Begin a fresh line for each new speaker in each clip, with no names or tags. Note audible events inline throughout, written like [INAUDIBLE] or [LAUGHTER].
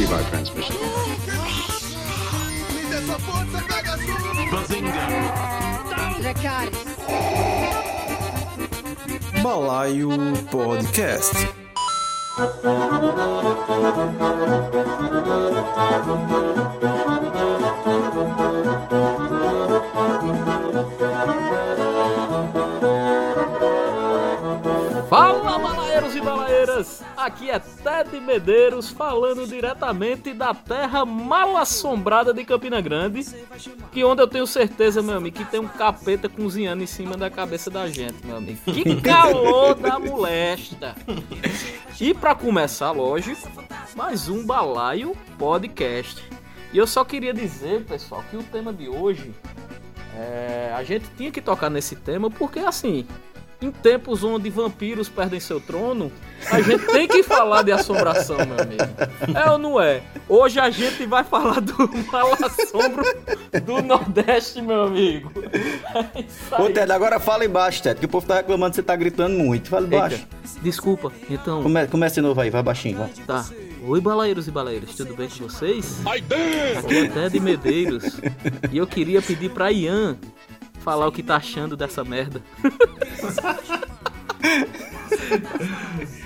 receive our transmission.
Balaio Podcast.
E balaeiras! Aqui é Ted Medeiros falando diretamente da terra mal assombrada de Campina Grande, que onde eu tenho certeza, meu amigo, que tem um capeta cozinhando em cima da cabeça da gente, meu amigo. Que [LAUGHS] calor da molesta! E pra começar, lógico, mais um Balaio Podcast. E eu só queria dizer, pessoal, que o tema de hoje é, a gente tinha que tocar nesse tema porque assim, em tempos onde vampiros perdem seu trono, a gente tem que falar de assombração, meu amigo. É ou não é? Hoje a gente vai falar do mal assombro do Nordeste, meu amigo. É isso
Ô. Ted, agora fala embaixo, Ted, que o povo tá reclamando que você tá gritando muito. Fala embaixo.
Eita, desculpa, então.
Come, começa de novo aí, vai baixinho, vai.
Tá. Oi, balaeiros e baleiras, tudo bem com vocês? Aqui é Ted Medeiros. E eu queria pedir pra Ian falar o que tá achando dessa merda. [LAUGHS]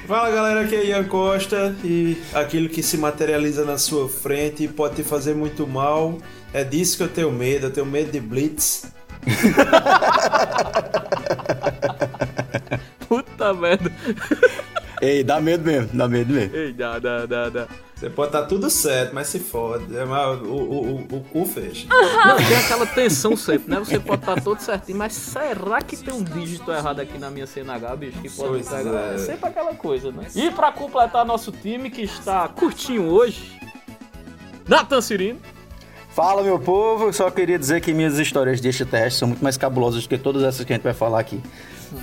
Fala galera, aqui é Ian Costa e aquilo que se materializa na sua frente pode te fazer muito mal. É disso que eu tenho medo, eu tenho medo de Blitz. [LAUGHS]
Puta merda.
Ei, dá medo mesmo, dá medo mesmo.
Ei, dá, dá, dá, dá.
Você pode estar tudo certo, mas se fode. É, mas o, o, o, o cu fecha.
Não, tem aquela tensão sempre, né? Você pode estar todo certinho, mas será que tem um dígito errado aqui na minha CNH, bicho? Que pode
Pois
pegar?
é.
É sempre aquela coisa, né? E pra completar nosso time que está curtinho hoje, Nathan Cirino.
Fala, meu povo, eu só queria dizer que minhas histórias de extraterrestres são muito mais cabulosas do que todas essas que a gente vai falar aqui.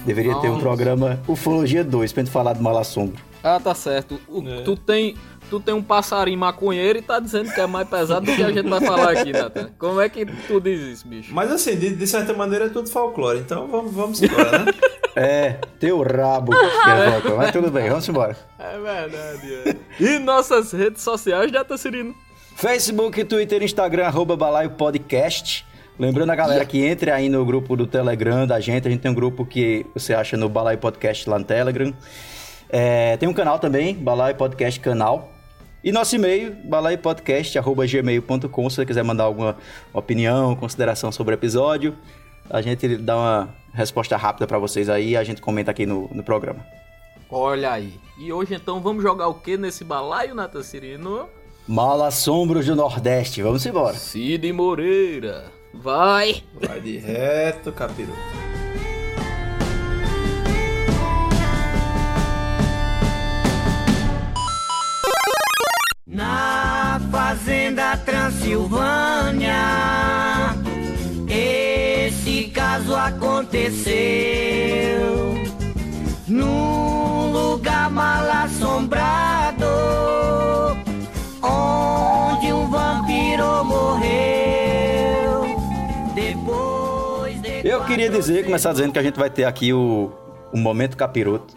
Deveria ter um
Nossa.
programa Ufologia 2 pra gente falar do mal assombro.
Ah, tá certo. O-
É.
tu, tem, tu tem um passarinho maconheiro e tá dizendo que é mais pesado do que a gente vai falar aqui, [LAUGHS] Nathan. Como é que tu diz isso, bicho?
Mas assim, de, de certa maneira é tudo folclore, então vamos, vamos embora, né? [LAUGHS]
É, teu rabo, [LAUGHS] é. Mas tudo bem, vamos embora.
É verdade, é. E nossas redes sociais, Nathan Cirino?
Facebook, Twitter, Instagram, arroba Balaio Podcast. Lembrando a galera que entre aí no grupo do Telegram da gente. A gente tem um grupo que você acha no Balaio Podcast lá no Telegram. É, tem um canal também, Balaio Podcast Canal. E nosso e-mail, balaiopodcast.gmail.com, se você quiser mandar alguma opinião, consideração sobre o episódio. A gente dá uma resposta rápida pra vocês aí e a gente comenta aqui no, no programa.
Olha aí. E hoje então vamos jogar o que nesse balaio, Nathan Cirino?
Mal Assombros do Nordeste, vamos embora.
Cid Moreira. Vai!
Vai de reto, capiroto.
Na fazenda Transilvânia, esse caso aconteceu. Num lugar mal assombrado, onde um vampiro morreu. Depois de
Eu queria dizer, começar dizendo que a gente vai ter aqui o, o momento capiroto,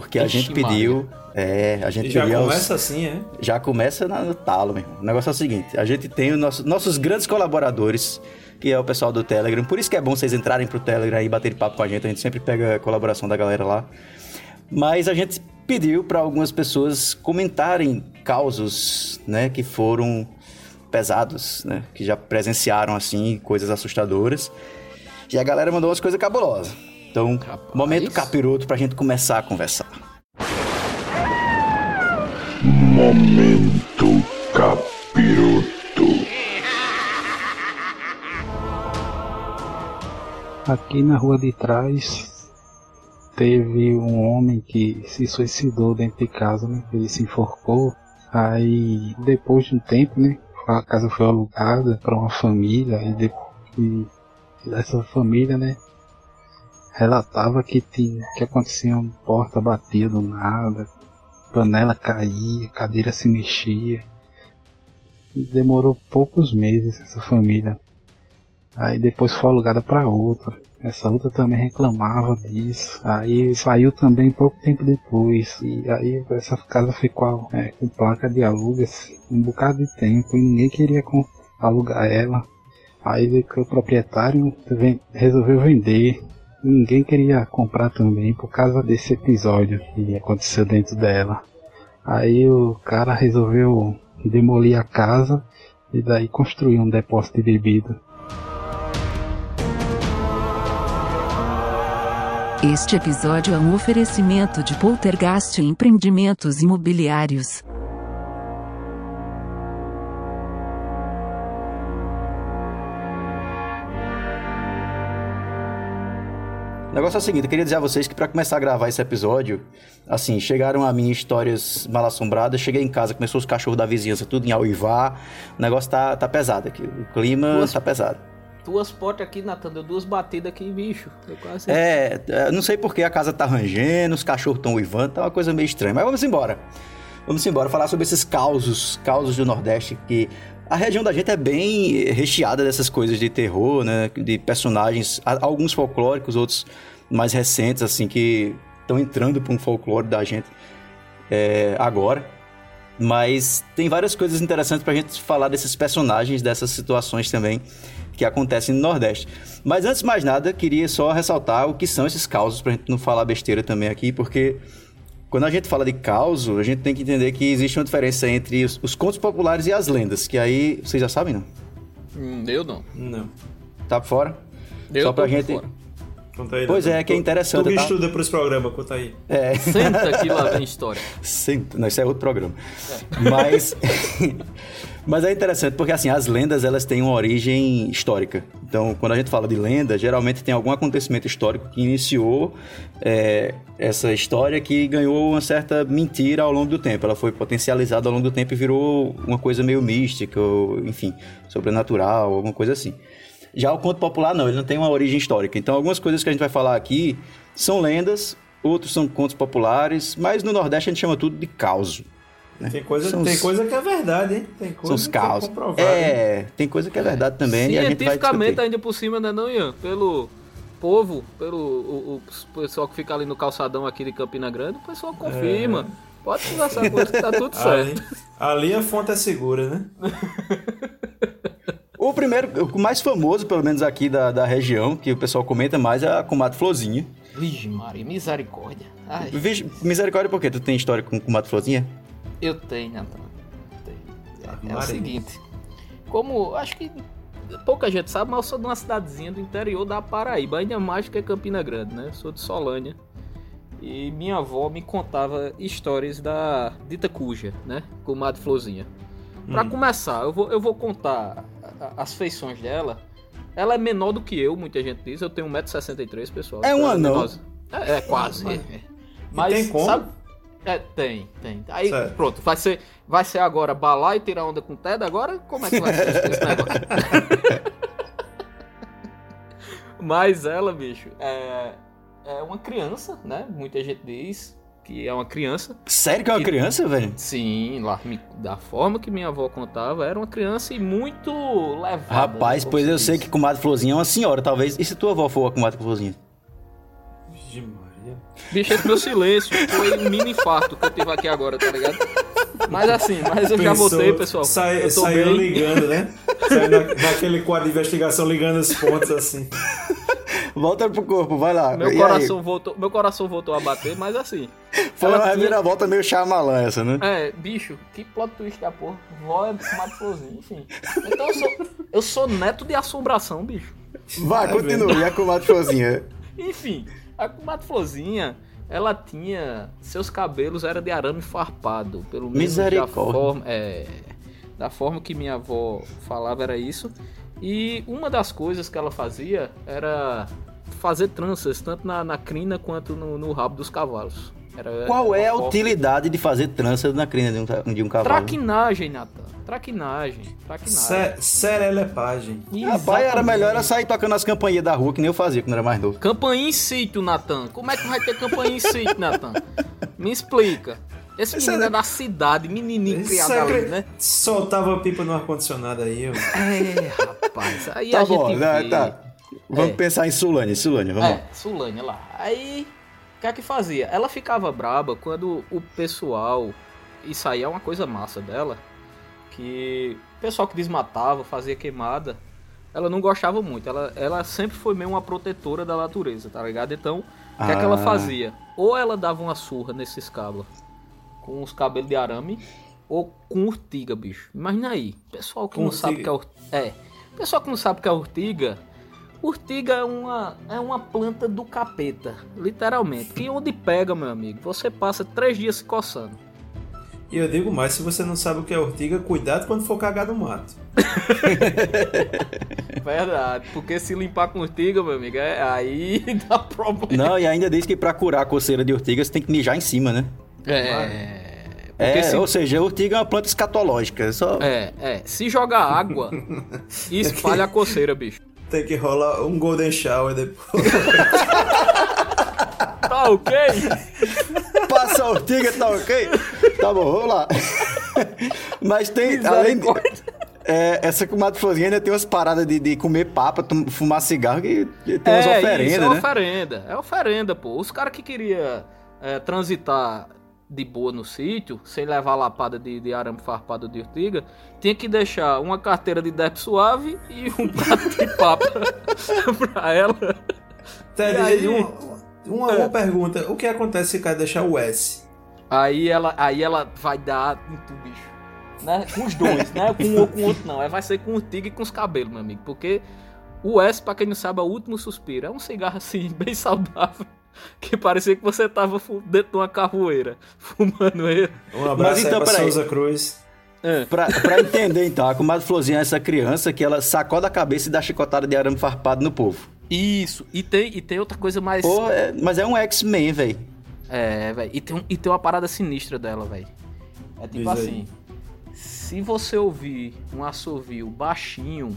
porque a
Ixi,
gente pediu, é, a gente
E já
aos-
começa assim, é?
já começa na- no talo, meu irmão. O negócio é o seguinte, a gente tem os nossos, nossos grandes colaboradores, que é o pessoal do Telegram, por isso que é bom vocês entrarem pro Telegram e baterem papo com a gente, a gente sempre pega a colaboração da galera lá. Mas a gente pediu para algumas pessoas comentarem causos, né, que foram pesados, né, que já presenciaram assim coisas assustadoras. E a galera mandou umas coisas cabulosas. Então,
Rapaz.
momento capiroto pra gente começar a conversar.
Momento Capiroto.
Aqui na rua de trás teve um homem que se suicidou dentro de casa, né? Ele se enforcou. Aí depois de um tempo, né? A casa foi alugada para uma família e depois essa família, né? Relatava que tinha que acontecia uma porta batia do nada, panela caía, cadeira se mexia. Demorou poucos meses essa família Aí depois foi alugada para outra. Essa outra também reclamava disso. Aí saiu também pouco tempo depois. E aí essa casa ficou é, com placa de alugas um bocado de tempo e ninguém queria alugar ela. Aí o proprietário resolveu vender. Ninguém queria comprar também por causa desse episódio que aconteceu dentro dela. Aí o cara resolveu demolir a casa e daí construir um depósito de bebida.
Este episódio é um oferecimento de Poltergeist Empreendimentos Imobiliários.
Negócio é o seguinte, eu queria dizer a vocês que para começar a gravar esse episódio, assim, chegaram a mim histórias mal assombradas, cheguei em casa, começou os cachorros da vizinhança tudo em auivar, o negócio tá, tá pesado aqui, o clima Duas... tá pesado
duas portas aqui, Natan, deu duas batidas aqui, bicho.
Quase... É, é não sei porque a casa tá rangendo, os cachorros estão uivando, tá uma coisa meio estranha. Mas vamos embora. Vamos embora falar sobre esses causos, causos do Nordeste, que a região da gente é bem recheada dessas coisas de terror, né? De personagens, alguns folclóricos, outros mais recentes, assim, que estão entrando para um folclore da gente é, agora. Mas tem várias coisas interessantes para a gente falar desses personagens, dessas situações também que acontecem no Nordeste. Mas antes de mais nada, queria só ressaltar o que são esses causos, para a gente não falar besteira também aqui, porque quando a gente fala de causo, a gente tem que entender que existe uma diferença entre os, os contos populares e as lendas, que aí vocês já sabem, não?
Hum, eu não.
Não.
Tá por fora?
Eu Só pra gente. Fora.
Conta aí, pois é, que é interessante. Tu
tá? estuda para esse programa, conta aí.
É.
Senta que lá vem história. [LAUGHS]
Senta, não, isso é outro programa. É. Mas, [LAUGHS] mas é interessante porque assim, as lendas elas têm uma origem histórica. Então, quando a gente fala de lenda, geralmente tem algum acontecimento histórico que iniciou é, essa história que ganhou uma certa mentira ao longo do tempo. Ela foi potencializada ao longo do tempo e virou uma coisa meio mística, ou, enfim, sobrenatural, alguma coisa assim. Já o conto popular não, ele não tem uma origem histórica. Então algumas coisas que a gente vai falar aqui são lendas, outros são contos populares, mas no Nordeste a gente chama tudo de caos.
Né? Tem, coisa, tem os... coisa que é verdade, hein? Tem coisa
são os causos. É, é tem coisa que é verdade também.
Cientificamente, ainda por cima, né, não, Ian? Pelo povo, pelo o, o, pessoal que fica ali no calçadão aqui de Campina Grande, o pessoal confirma. É. Pode conversar com eles que tá tudo certo.
Ali, ali a fonte é segura, né? [LAUGHS]
O primeiro, o mais famoso, pelo menos aqui da, da região, que o pessoal comenta mais, é a comadre Florzinha.
Vixe, Maria, misericórdia. Ai.
Vixe, misericórdia por quê? Tu tem história com comadre Florzinha?
Eu tenho, Antônio. É, é o seguinte, como acho que pouca gente sabe, mas eu sou de uma cidadezinha do interior da Paraíba, ainda mais que é Campina Grande, né? sou de Solânia. E minha avó me contava histórias da dita cuja, né? Comadre Florzinha. Para hum. começar, eu vou, eu vou contar as feições dela. Ela é menor do que eu, muita gente diz. Eu tenho 1,63m, pessoal.
É um anão.
É, é, quase. Mas,
é. Mas tem como? Sabe?
É, tem, tem. Aí, certo. pronto, vai ser, vai ser agora balar e tirar onda com o Ted agora? Como é que vai ser esse negócio? [LAUGHS] Mas ela, bicho, é, é uma criança, né? Muita gente diz que é uma criança.
Sério que é uma criança, velho?
Sim, lá, da forma que minha avó contava, era uma criança e muito levada.
Rapaz, pois eu sei que comadre Florzinha é uma senhora, talvez. E se tua avó for a comadre Florzinha?
Bicho, esse meu silêncio foi um mini infarto que eu tive aqui agora, tá ligado? Mas assim, mas eu Pensou, já voltei, pessoal.
Sai, saiu bem. ligando, né? Saiu na, naquele quadro de investigação ligando os pontos assim.
Volta pro corpo, vai lá.
Meu coração, voltou, meu coração voltou a bater, mas assim.
Foi uma reviravolta tinha... meio chamalã essa, né?
É, bicho, que plot twist da porra. Vó é mato florzinho, enfim. Então eu sou, eu sou neto de assombração, bicho.
Vai, é continue, e a comadre Florzinha?
Enfim, a comadre Florzinha, ela tinha. Seus cabelos eram de arame farpado, pelo menos da forma. É, da forma que minha avó falava era isso. E uma das coisas que ela fazia era fazer tranças, tanto na, na crina quanto no, no rabo dos cavalos.
Era, Qual era é a utilidade de fazer tranças na crina de um, de um cavalo?
Traquinagem, Natan. Traquinagem. Traquinagem.
Serelepagem.
Rapaz, era melhor era sair tocando as campainhas da rua, que nem eu fazia quando era mais novo.
Campainha em sítio, Natan. Como é que vai ter campainha em sítio, Natan? Me explica. Esse menino é da cidade, menininho criado ali, né?
Soltava pipa no ar-condicionado aí. Eu...
É, rapaz. Aí
Tá
a
bom,
gente
né,
vê-
tá. Vamos
É.
pensar em Sulane, Sulane, vamos lá.
É, Sulânia lá. Aí, o que é que fazia? Ela ficava braba quando o pessoal. Isso aí é uma coisa massa dela. Que o pessoal que desmatava, fazia queimada, ela não gostava muito. Ela, ela sempre foi meio uma protetora da natureza, tá ligado? Então, o que é que ela
Ah.
fazia? Ou ela dava uma surra nesses cabos com os cabelos de arame, ou com urtiga, bicho. Imagina aí. Pessoal que
Com
não sabe o que é urtiga. É. Pessoal que não sabe que é urtiga. Urtiga é uma, é uma planta do capeta, literalmente. Que onde pega, meu amigo, você passa três dias se coçando.
E eu digo mais, se você não sabe o que é ortiga, cuidado quando for cagar no mato. [LAUGHS]
Verdade, porque se limpar com urtiga, meu amigo, é, aí [LAUGHS] dá problema.
Não, e ainda diz que pra curar a coceira de urtiga você tem que mijar em cima, né?
É.
É,
se,
ou seja, a urtiga é uma planta escatológica. Só...
é, é, se jogar água, [LAUGHS] espalha a coceira, bicho.
Tem que rolar um golden shower depois. [LAUGHS]
Tá ok?
Passa a urtiga, tá ok? Tá bom, vamos lá. Mas tem, além de, é, essa comadre florzinha ainda tem umas paradas de, de comer papa, tum- fumar cigarro, que tem umas
é,
oferendas,
isso, é
né?
oferenda. É oferenda, pô. Os caras que queriam é, transitar de boa no sítio, sem levar lapada de, de arame farpado de urtiga, tinha que deixar uma carteira de dep suave e um [LAUGHS] prato de papa [LAUGHS] pra ela.
Ted,
E aí?
uma, uma,
É.
uma pergunta: o que acontece se o cara deixar o S?
Aí ela, aí ela vai dar em tu, bicho. Né? Com os dois, né? Com um ou com o outro, não. É, vai ser com urtiga e com os cabelos, meu amigo. Porque o S, pra quem não sabe, é o último suspiro. É um cigarro assim, [LAUGHS] bem saudável. Que parecia que você tava dentro de uma carroeira, [LAUGHS] fumando ele.
Um abraço
então,
aí pra. Souza Cruz.
Pra, pra entender, então, a comadre florzinha é essa criança que ela sacode a cabeça e dá chicotada de arame farpado no povo.
Isso. E tem, e tem outra coisa mais.
Pô, é- mas é um X-Men, velho.
É, velho. E, tem e tem uma parada sinistra dela, velho. É tipo
Diz aí.
assim. Se você ouvir um assovio baixinho,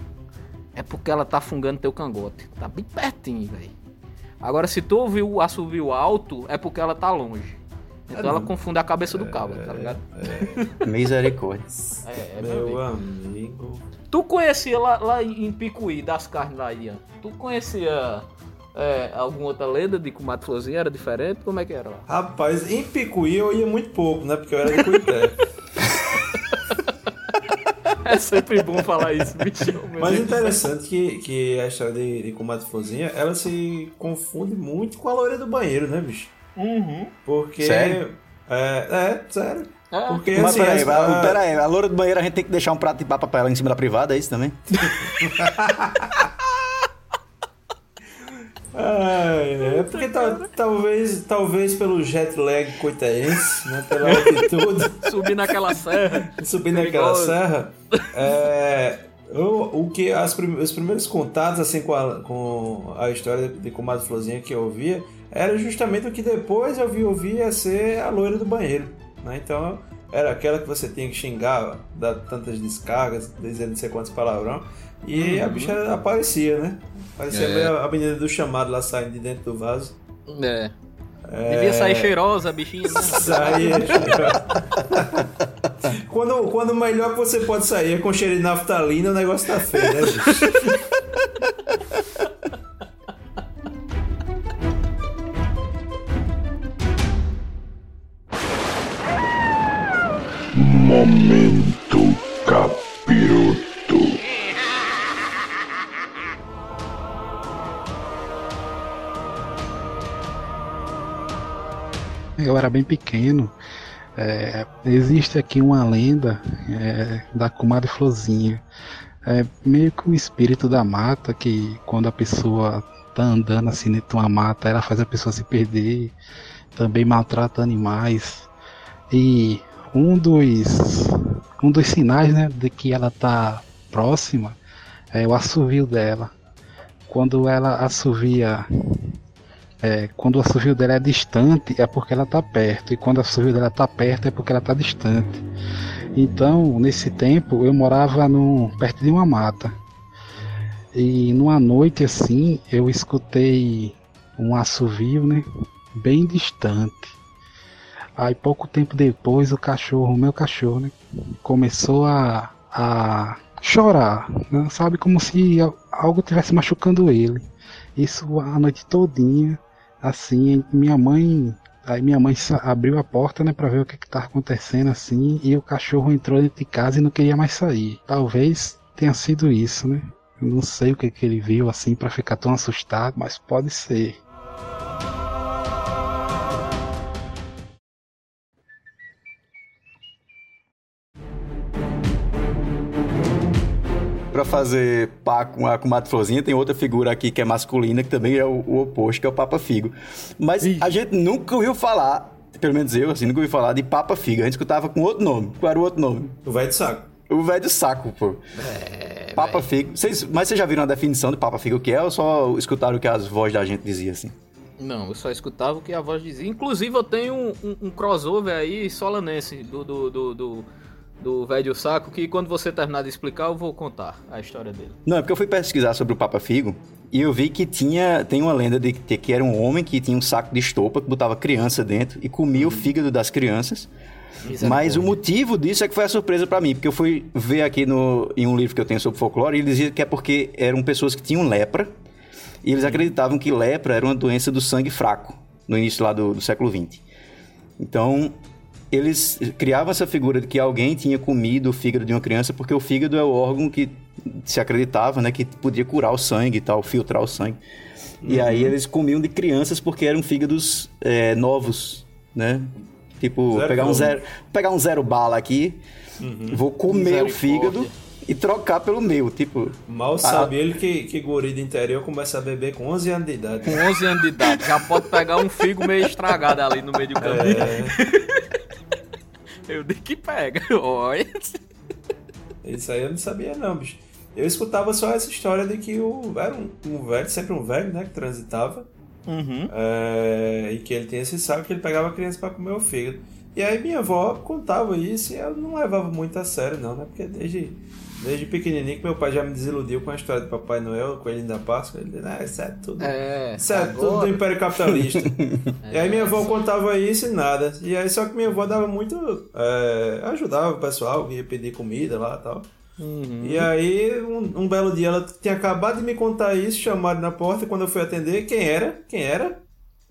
é porque ela tá fungando teu cangote. Tá bem pertinho, velho. Agora, se tu ouvir o assovio alto, é porque ela tá longe. Então ela
não.
confunde a cabeça do cabo, tá ligado? [LAUGHS]
Misericórdia.
É, é, meu
Meu
amigo.
amigo.
Tu conhecia lá, lá em Picuí, das carnes lá, Ian? Tu conhecia é, alguma outra lenda de comadre florzinha? Era diferente? Como é que era lá?
Rapaz, em Picuí eu ia muito pouco, né? Porque eu era de Cuité. [LAUGHS]
É sempre bom falar isso, bicho. meu
Mas
Deus.
interessante que, que a história de, de Comadre Florzinha, ela se confunde muito com a loira do banheiro, né, bicho?
Uhum.
Porque...
Sério?
É, é, sério.
É.
Porque
Mas
assim,
peraí, a,
a-
peraí, a loura do banheiro a gente tem que deixar um prato de papa pra ela em cima da privada, é isso também? [LAUGHS]
Ah, é porque tal- talvez, talvez pelo jet lag coitaense, né, pela altitude, [LAUGHS]
Subir naquela serra.
subir naquela serra, é, o, o que as os primeiros contatos assim com a, com a história de, de Comadre Florzinha que eu ouvia era justamente o que depois eu vi ouvir ia ser a loira do banheiro, né? Então era aquela que você tinha que xingar, dar tantas descargas, dizendo não sei quantos palavrão, e a bicha aparecia, né? Parecia
É.
a menina do chamado lá saindo de dentro do vaso.
É. Devia sair cheirosa, a bichinha. Né? [LAUGHS]
Sair. [LAUGHS] quando, quando o melhor que você pode sair é com cheiro de naftalina, o negócio tá feio, né, bicho? [LAUGHS]
Eu era bem pequeno. é, existe aqui uma lenda é, da comadre Florzinha. É meio que o espírito da mata que quando a pessoa tá andando assim dentro de uma mata, ela faz a pessoa se perder, também maltrata animais. E um dos um dos sinais, né, de que ela tá próxima é o assovio dela. Quando ela assovia é, quando o assovio dela é distante, é porque ela está perto. E quando o assovio dela está perto, é porque ela está distante. Então, nesse tempo, eu morava no, perto de uma mata. E numa noite assim, eu escutei um assovio, né? Bem distante. Aí, pouco tempo depois, o cachorro, o meu cachorro, né? Começou a, a, chorar, né? sabe? Como se al- algo estivesse machucando ele. Isso a noite todinha, assim, minha mãe. Aí minha mãe abriu a porta, né, pra ver o que que tava acontecendo, assim, e o cachorro entrou dentro de casa e não queria mais sair. Talvez tenha sido isso, né? Eu não sei o que que ele viu, assim, pra ficar tão assustado, mas pode ser.
Pra fazer pá com a, com a Mato Florzinha, tem outra figura aqui que é masculina, que também é o, o oposto, que é o Papa Figo. Mas a gente nunca ouviu falar, pelo menos eu, assim, nunca ouvi falar de Papa Figo. A gente escutava com outro nome. Qual era o outro nome?
O velho de saco.
O velho do saco, pô.
É,
Papa Figo. Vocês- mas vocês já viram a definição de Papa Figo o que é ou só escutaram o que as vozes da gente diziam assim?
Não, eu só escutava o que a voz dizia. Inclusive, eu tenho um, um- um crossover aí solanense do do do, do, do velho saco que quando você terminar de explicar, eu vou contar a história dele.
Não, é porque eu fui pesquisar sobre o Papa Figo e eu vi que tinha tem uma lenda de que, era um homem que tinha um saco de estopa que botava criança dentro e comia o fígado das crianças. Mas o motivo disso é que foi a surpresa pra mim, porque eu fui ver aqui no, em um livro que eu tenho sobre folclore e ele dizia que é porque eram pessoas que tinham lepra e eles acreditavam que lepra era uma doença do sangue fraco no início lá do, do século XX. Então, eles criavam essa figura de que alguém tinha comido o fígado de uma criança, porque o fígado é o órgão que se acreditava, né, que podia curar o sangue e tal, filtrar o sangue. E aí eles comiam de crianças porque eram fígados é, novos, né? Tipo,
Zero
pegar um, zero, pegar um zero bala aqui, vou comer o fígado e trocar pelo meu, tipo...
Mal sabe ele que, que guri do interior começa a beber com 11 anos de idade.
Com 11 anos de idade, já pode pegar um figo meio estragado ali no meio do caminho.
É,
Eu digo que pega. [LAUGHS] Olha.
isso aí eu não sabia não, bicho. Eu escutava só essa história de que o, era um, um velho, sempre um velho, né, que transitava.
Uhum.
É, e que ele tem esse saco que ele pegava a criança pra comer o fígado. E aí minha avó contava isso e eu não levava muito a sério não, né? Porque desde, desde pequenininho que meu pai já me desiludiu com a história do Papai Noel, Coelhinho da Páscoa. Ele disse, ah, isso é tudo...
É.
Isso é tudo do Império Capitalista. [LAUGHS] e aí minha avó contava isso e nada. E aí só que minha avó dava muito... é, ajudava o pessoal ia pedir comida lá e tal.
Uhum.
E aí, um, um belo dia, ela tinha acabado de me contar isso, chamaram na porta, quando eu fui atender, quem era? Quem era?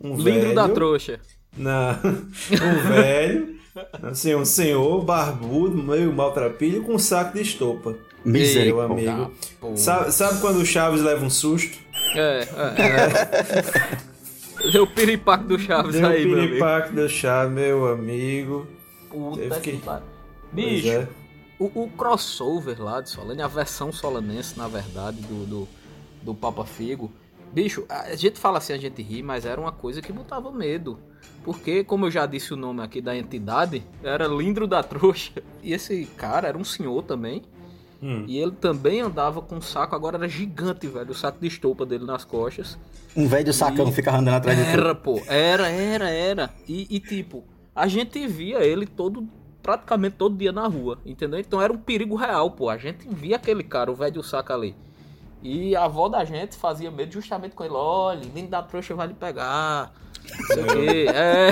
Um
Lindro
velho.
da trouxa.
Não, [LAUGHS] um velho, assim, um senhor barbudo, meio maltrapilho, com um saco de estopa. Meu amigo.
Pô.
Sabe, sabe quando o Chaves leva um susto?
É, é. Deu o piripaque do Chaves
Deu
aí,
o
meu amigo.
piripaque do Chaves, meu amigo.
Puta
Teve
que
que-
pariu. Bicho,
é.
o, o crossover lá de Solane, a versão solanense, na verdade, do, do, do Papa Figo. Bicho, a gente fala assim, a gente ri, mas era uma coisa que botava medo. Porque, como eu já disse o nome aqui da entidade, era Lindro da Trouxa. E esse cara era um senhor também.
Hum.
E ele também andava com um saco, agora era gigante, velho. O saco de estopa dele nas costas.
Um velho sacão
E-
ficava andando atrás de tudo.
Era, pô. Era, era, era. E, e, tipo, a gente via ele todo, praticamente todo dia na rua, entendeu? Então era um perigo real, pô. A gente via aquele cara, o velho saco ali. E a avó da gente fazia medo justamente com ele. Olha, lindo da trouxa vai lhe pegar. Não sei o quê. É.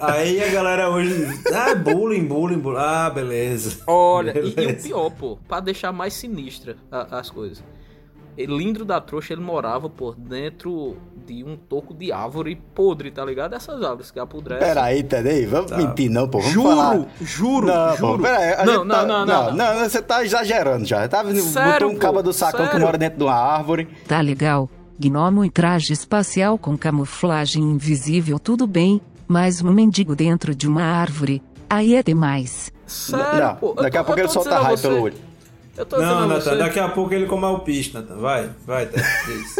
Aí a galera hoje diz, ah, bullying, bullying, bullying. Ah, beleza.
Olha, e, e o
Beleza.
pior, pô, pra deixar mais sinistra a- as coisas. Ele, Lindro da Trouxa, ele morava, pô, dentro de um toco de árvore podre, tá ligado? Essas árvores que apodrecem.
Peraí, entendeu? Vamos
Tá.
mentir não, pô. Vamos
Juro,
falar.
juro,
Não,
juro.
pô, peraí.
Não,
gente
não,
tá-
não, não, não.
Você tá exagerando já. Tá,
Sério,
botou um
pô,
cabo do sacão que
sério.
mora dentro de uma árvore.
Tá legal. Gnomo em traje espacial com camuflagem invisível, tudo bem. Mas um mendigo dentro de uma árvore. Aí é demais.
Sério,
não, daqui a pouco ele solta raio pelo olho.
Eu tô dizendo
Não,
você.
daqui a pouco ele come alpiste, Natan. Vai, vai, Natan. [LAUGHS] Diz.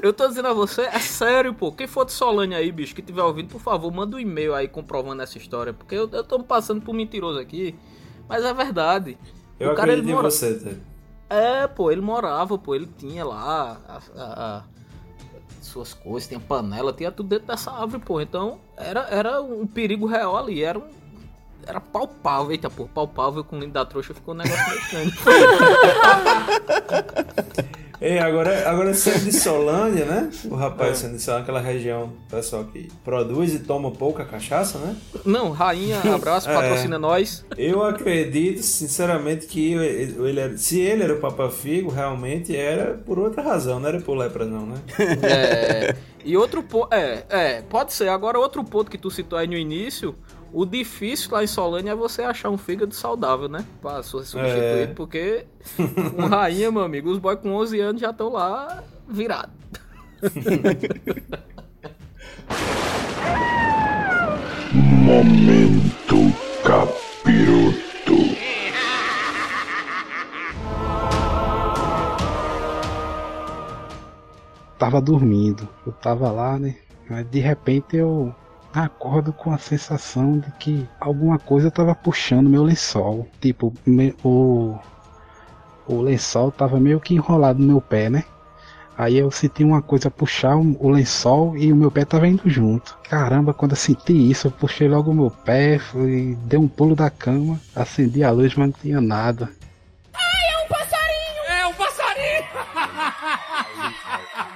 Eu tô dizendo a você, é sério, pô. Quem for de Solânia aí, bicho, que tiver ouvindo, por favor, manda um e-mail aí comprovando essa história. Porque eu, eu tô me passando por mentiroso aqui. Mas é verdade.
Eu
o cara, ele
acredito em
mora...
você, Ted.
É, pô, ele morava, pô, ele tinha lá a- a- a- suas coisas, tinha panela, tinha tudo dentro dessa árvore, pô. Então era, era um perigo real ali, era um. Era palpável, eita, pô, palpável com o lindo da trouxa ficou um negócio estranho. [LAUGHS]
Ei, agora, agora sendo de Solândia, né? O rapaz sendo de Solândia, aquela região, pessoal que produz e toma pouca cachaça, né?
Não, rainha, [LAUGHS] abraço,
É.
patrocina nós.
Eu acredito, sinceramente, que ele era- se ele era o Papa Figo, realmente era por outra razão, não era por lepra, não, né?
É, e outro ponto. É, é, pode ser. Agora, outro ponto que tu citou aí no início. O difícil lá em Solânia é você achar um fígado saudável, né? Pra ser substituído,
É.
porque com [LAUGHS] rainha, meu amigo, os boys com 11 anos já estão lá virados.
Momento capiroto.
Tava dormindo, eu tava lá, né? Mas de repente eu acordo com a sensação de que alguma coisa tava puxando meu lençol. Tipo, me- o, o lençol tava meio que enrolado no meu pé, né? Aí eu senti uma coisa puxar o lençol e o meu pé tava indo junto. Caramba, quando eu senti isso, eu puxei logo o meu pé, fui, dei um pulo da cama, acendi a luz, mas não tinha nada.
Tem [LAUGHS]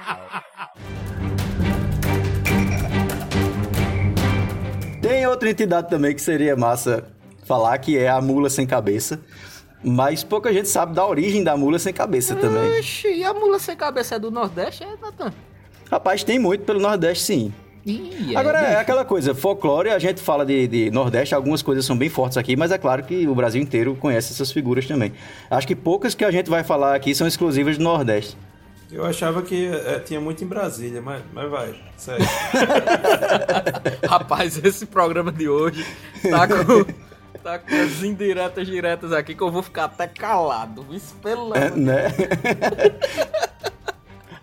outra entidade também que seria massa falar, que é a mula sem cabeça. Mas pouca gente sabe da origem da mula sem cabeça também.
Oxi, e a mula sem cabeça é do Nordeste, é, Natan?
Rapaz, tem muito pelo Nordeste, sim.
Ih,
Agora, é
bicho.
aquela coisa, folclore, a gente fala de, de Nordeste, algumas coisas são bem fortes aqui, mas é claro que o Brasil inteiro conhece essas figuras também. Acho que poucas que a gente vai falar aqui são exclusivas do Nordeste.
Eu achava que é, tinha muito em Brasília, mas, mas vai, sério. [LAUGHS]
Rapaz, esse programa de hoje tá com, tá com as indiretas diretas aqui que eu vou ficar até calado. Espelando.
É, né?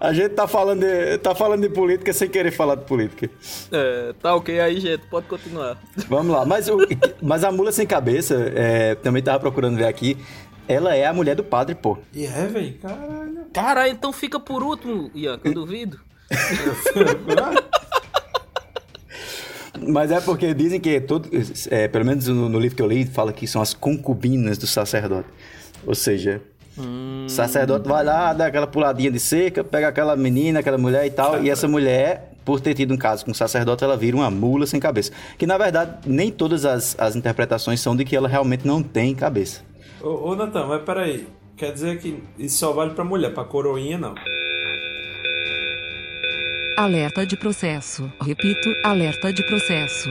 a gente tá falando, de, tá falando de política sem querer falar de política.
É, tá ok aí, gente. Pode continuar.
Vamos lá, mas, o- mas a mula sem cabeça, é, também tava procurando ver aqui, ela é a mulher do padre, pô.
E é, velho, caralho.
Cara, então fica por último, Ian, que eu duvido. [LAUGHS]
Mas é porque dizem que, todo, é, pelo menos no, no livro que eu li, fala que são as concubinas do sacerdote. Ou seja, o sacerdote vai lá, dá aquela puladinha de cerca, pega aquela menina, aquela mulher e tal, e essa mulher, por ter tido um caso com o sacerdote, ela vira uma mula sem cabeça. Que na verdade, nem todas as, as interpretações são de que ela realmente não tem cabeça.
Ô, ô Natan, mas peraí. Quer dizer que isso só vale pra mulher, pra coroinha não.
Alerta de processo. Repito, alerta de processo.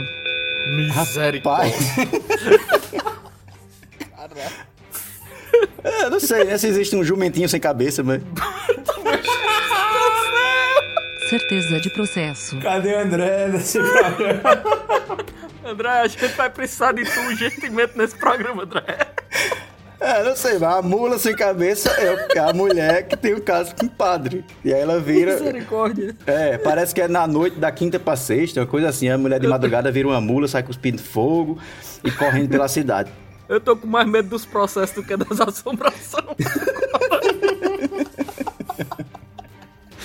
Misericórdia. [LAUGHS]
É, eu não sei, né? Se existe um jumentinho sem cabeça, mas.
Certeza de processo.
Cadê o André nesse programa?
André, a gente vai precisar de tu urgentemente nesse programa, André.
É, não sei, mas a mula sem cabeça é a mulher que tem o caso com o padre. E aí ela vira.
Misericórdia.
É, parece que é na noite da quinta pra sexta, uma coisa assim. A mulher de madrugada vira uma mula, sai cuspindo fogo e correndo pela cidade.
Eu tô com mais medo dos processos do que das assombrações.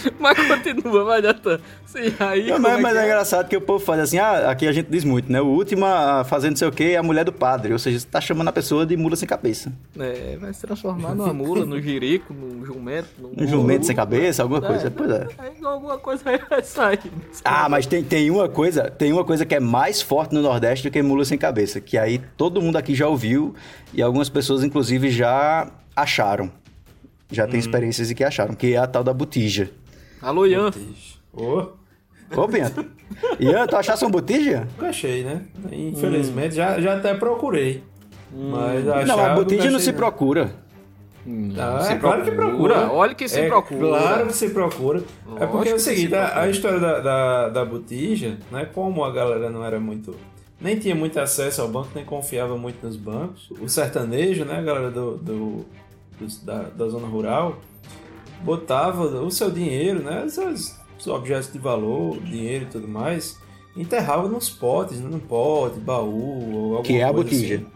[LAUGHS] Mas continua, vai, Natan. Sim, aí.
Não, mas,
é
mas é
é?
engraçado que o povo faz assim, ah, aqui a gente diz muito, né? O último a fazer não sei o que é a mulher do padre. Ou seja, você tá chamando a pessoa de mula sem cabeça.
É, vai se transformar numa mula, no jirico, num jumento. Num
Um jumento sem cabeça, alguma coisa. Pois é.
Aí alguma coisa aí vai sair.
Ah, mas tem, tem uma coisa, tem uma coisa que é mais forte no Nordeste do que mula sem cabeça, que aí todo mundo aqui já ouviu e algumas pessoas inclusive já acharam. Já tem experiências de que acharam, que é a tal da botija.
Alô, Ian.
Ô,
Ô, Bento. Ian, tu achasse uma botija?
nunca achei, né? Infelizmente, já, já até procurei. Mas achar,
não, a botija não se procura.
Ah,
Se
é claro que
procura. Olha que se
é
procura.
Claro que se procura. é porque é
Lógico
o seguinte,
se
a, a história da, da, da botija, né? Como a galera não era muito. Nem tinha muito acesso ao banco, nem confiava muito nos bancos. O sertanejo, né? A galera do, do, dos- da, da zona rural, botava o seu dinheiro, né? Os seus, os objetos de valor, dinheiro e tudo mais, enterrava nos potes, né, num pote, baú, ou alguma
Que é a botija.
assim.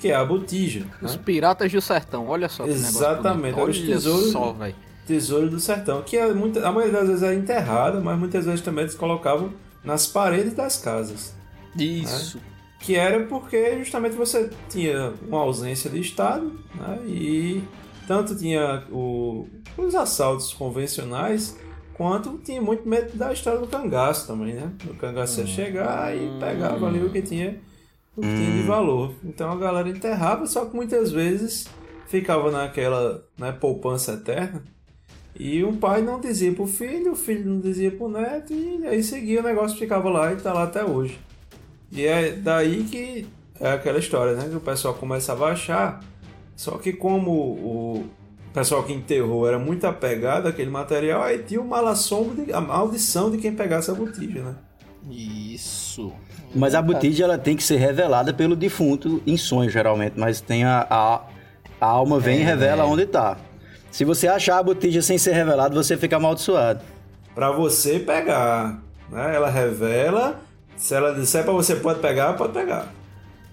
Que é a botija. né?
Os piratas do sertão, olha só.
Exatamente,
bonito.
os
Olha
tesouros-
só, velho.
Tesouro do Sertão, que é muita, a maioria das vezes é enterrada, mas muitas vezes também eles colocavam nas paredes das casas.
Isso.
Que era porque justamente você tinha uma ausência de Estado, né? E tanto tinha o, os assaltos convencionais, quanto tinha muito medo da história do cangaço também, né? O cangaço ia chegar e pegava ali o que tinha, o que tinha de valor. Então a galera enterrava, só que muitas vezes ficava naquela né, poupança eterna. E um pai não dizia pro filho, o filho não dizia pro neto, e aí seguia o negócio, ficava lá e tá lá até hoje. E é daí que é aquela história, né? Que o pessoal começava a achar. Só que como o pessoal que enterrou era muito apegado àquele material, aí tinha o mal assombro, de, a maldição de quem pegasse a botija, né?
Isso.
Mas a botija ela tem que ser revelada pelo defunto em sonho, geralmente. Mas tem a, a, a alma vem e revela onde tá. Se você achar a botija sem ser revelado, você fica amaldiçoado.
Pra você pegar, né? Ela revela, se ela disser pra você pode pegar, pode pegar.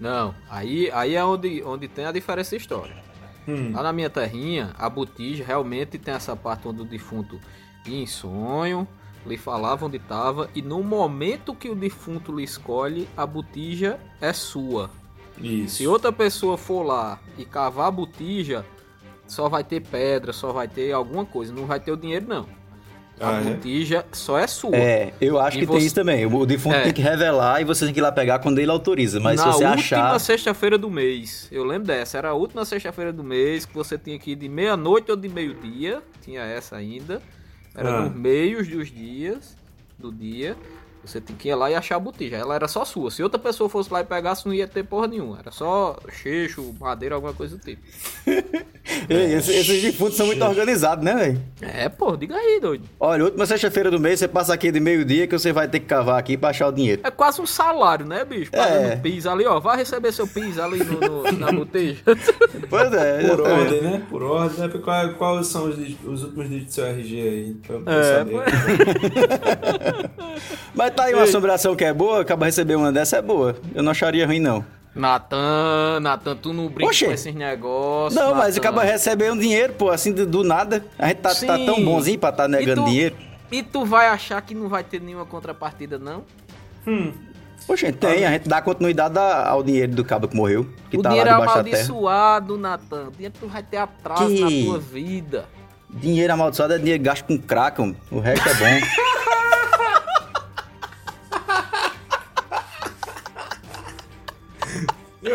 Não, aí, aí é onde, onde tem a diferença história.
Hum.
Lá na minha terrinha, a botija realmente tem essa parte onde o defunto ia em sonho, lhe falava onde estava, e no momento que o defunto lhe escolhe, a botija é sua.
Isso.
Se outra pessoa for lá e cavar a botija, só vai ter pedra, só vai ter alguma coisa, não vai ter o dinheiro não. A
Ah, é?
botija só é sua.
É, eu acho
E
que
você-
tem isso também. O defunto
É.
tem que revelar e você tem que ir lá pegar quando ele autoriza. Mas
na
se você
última
achar.
sexta-feira do mês, eu lembro dessa, era a última sexta-feira do mês que você tinha que ir de meia-noite ou de meio-dia, tinha essa ainda, era
Ah.
nos meios dos dias, do dia, você tinha que ir lá e achar a botija, ela era só sua, se outra pessoa fosse lá e pegasse não ia ter porra nenhuma, era só cheixo, madeira, alguma coisa do tipo. [LAUGHS]
Ei, esses, esses defuntos são muito organizados, né, velho?
É, pô, diga aí, doido.
Olha, última sexta-feira do mês, você passa aqui de meio-dia que você vai ter que cavar aqui pra achar o dinheiro.
É quase um salário, né, bicho? Pagando
É.
pis ali, ó. Vai receber seu pis ali no, no- [LAUGHS] na botija.
Pois é,
Por ordem, né? Por ordem, né? Qual, quais são os, os últimos dígitos do seu RG aí? Pra, pra
É,
saber. [LAUGHS]
Mas tá aí uma assombração que é boa, acaba receber uma dessa é boa. Eu não acharia ruim, não.
Natan, Natan, tu não brinca
Oxê.
com esses negócios.
Não, mas
Natan.
acaba recebendo dinheiro, pô, assim do, do nada. A gente tá, tá tão bonzinho pra tá negando
E tu-
dinheiro.
E tu vai achar que não vai ter nenhuma contrapartida, não?
Poxa, tem, a gente dá continuidade ao dinheiro do cabo que morreu, que
o
tá lá
dinheiro é
debaixo da terra.
amaldiçoado, Natan. O dinheiro tu vai ter atraso
Que-
na tua vida.
Dinheiro amaldiçoado é dinheiro gasto com crack, mano. o resto é bom. [LAUGHS]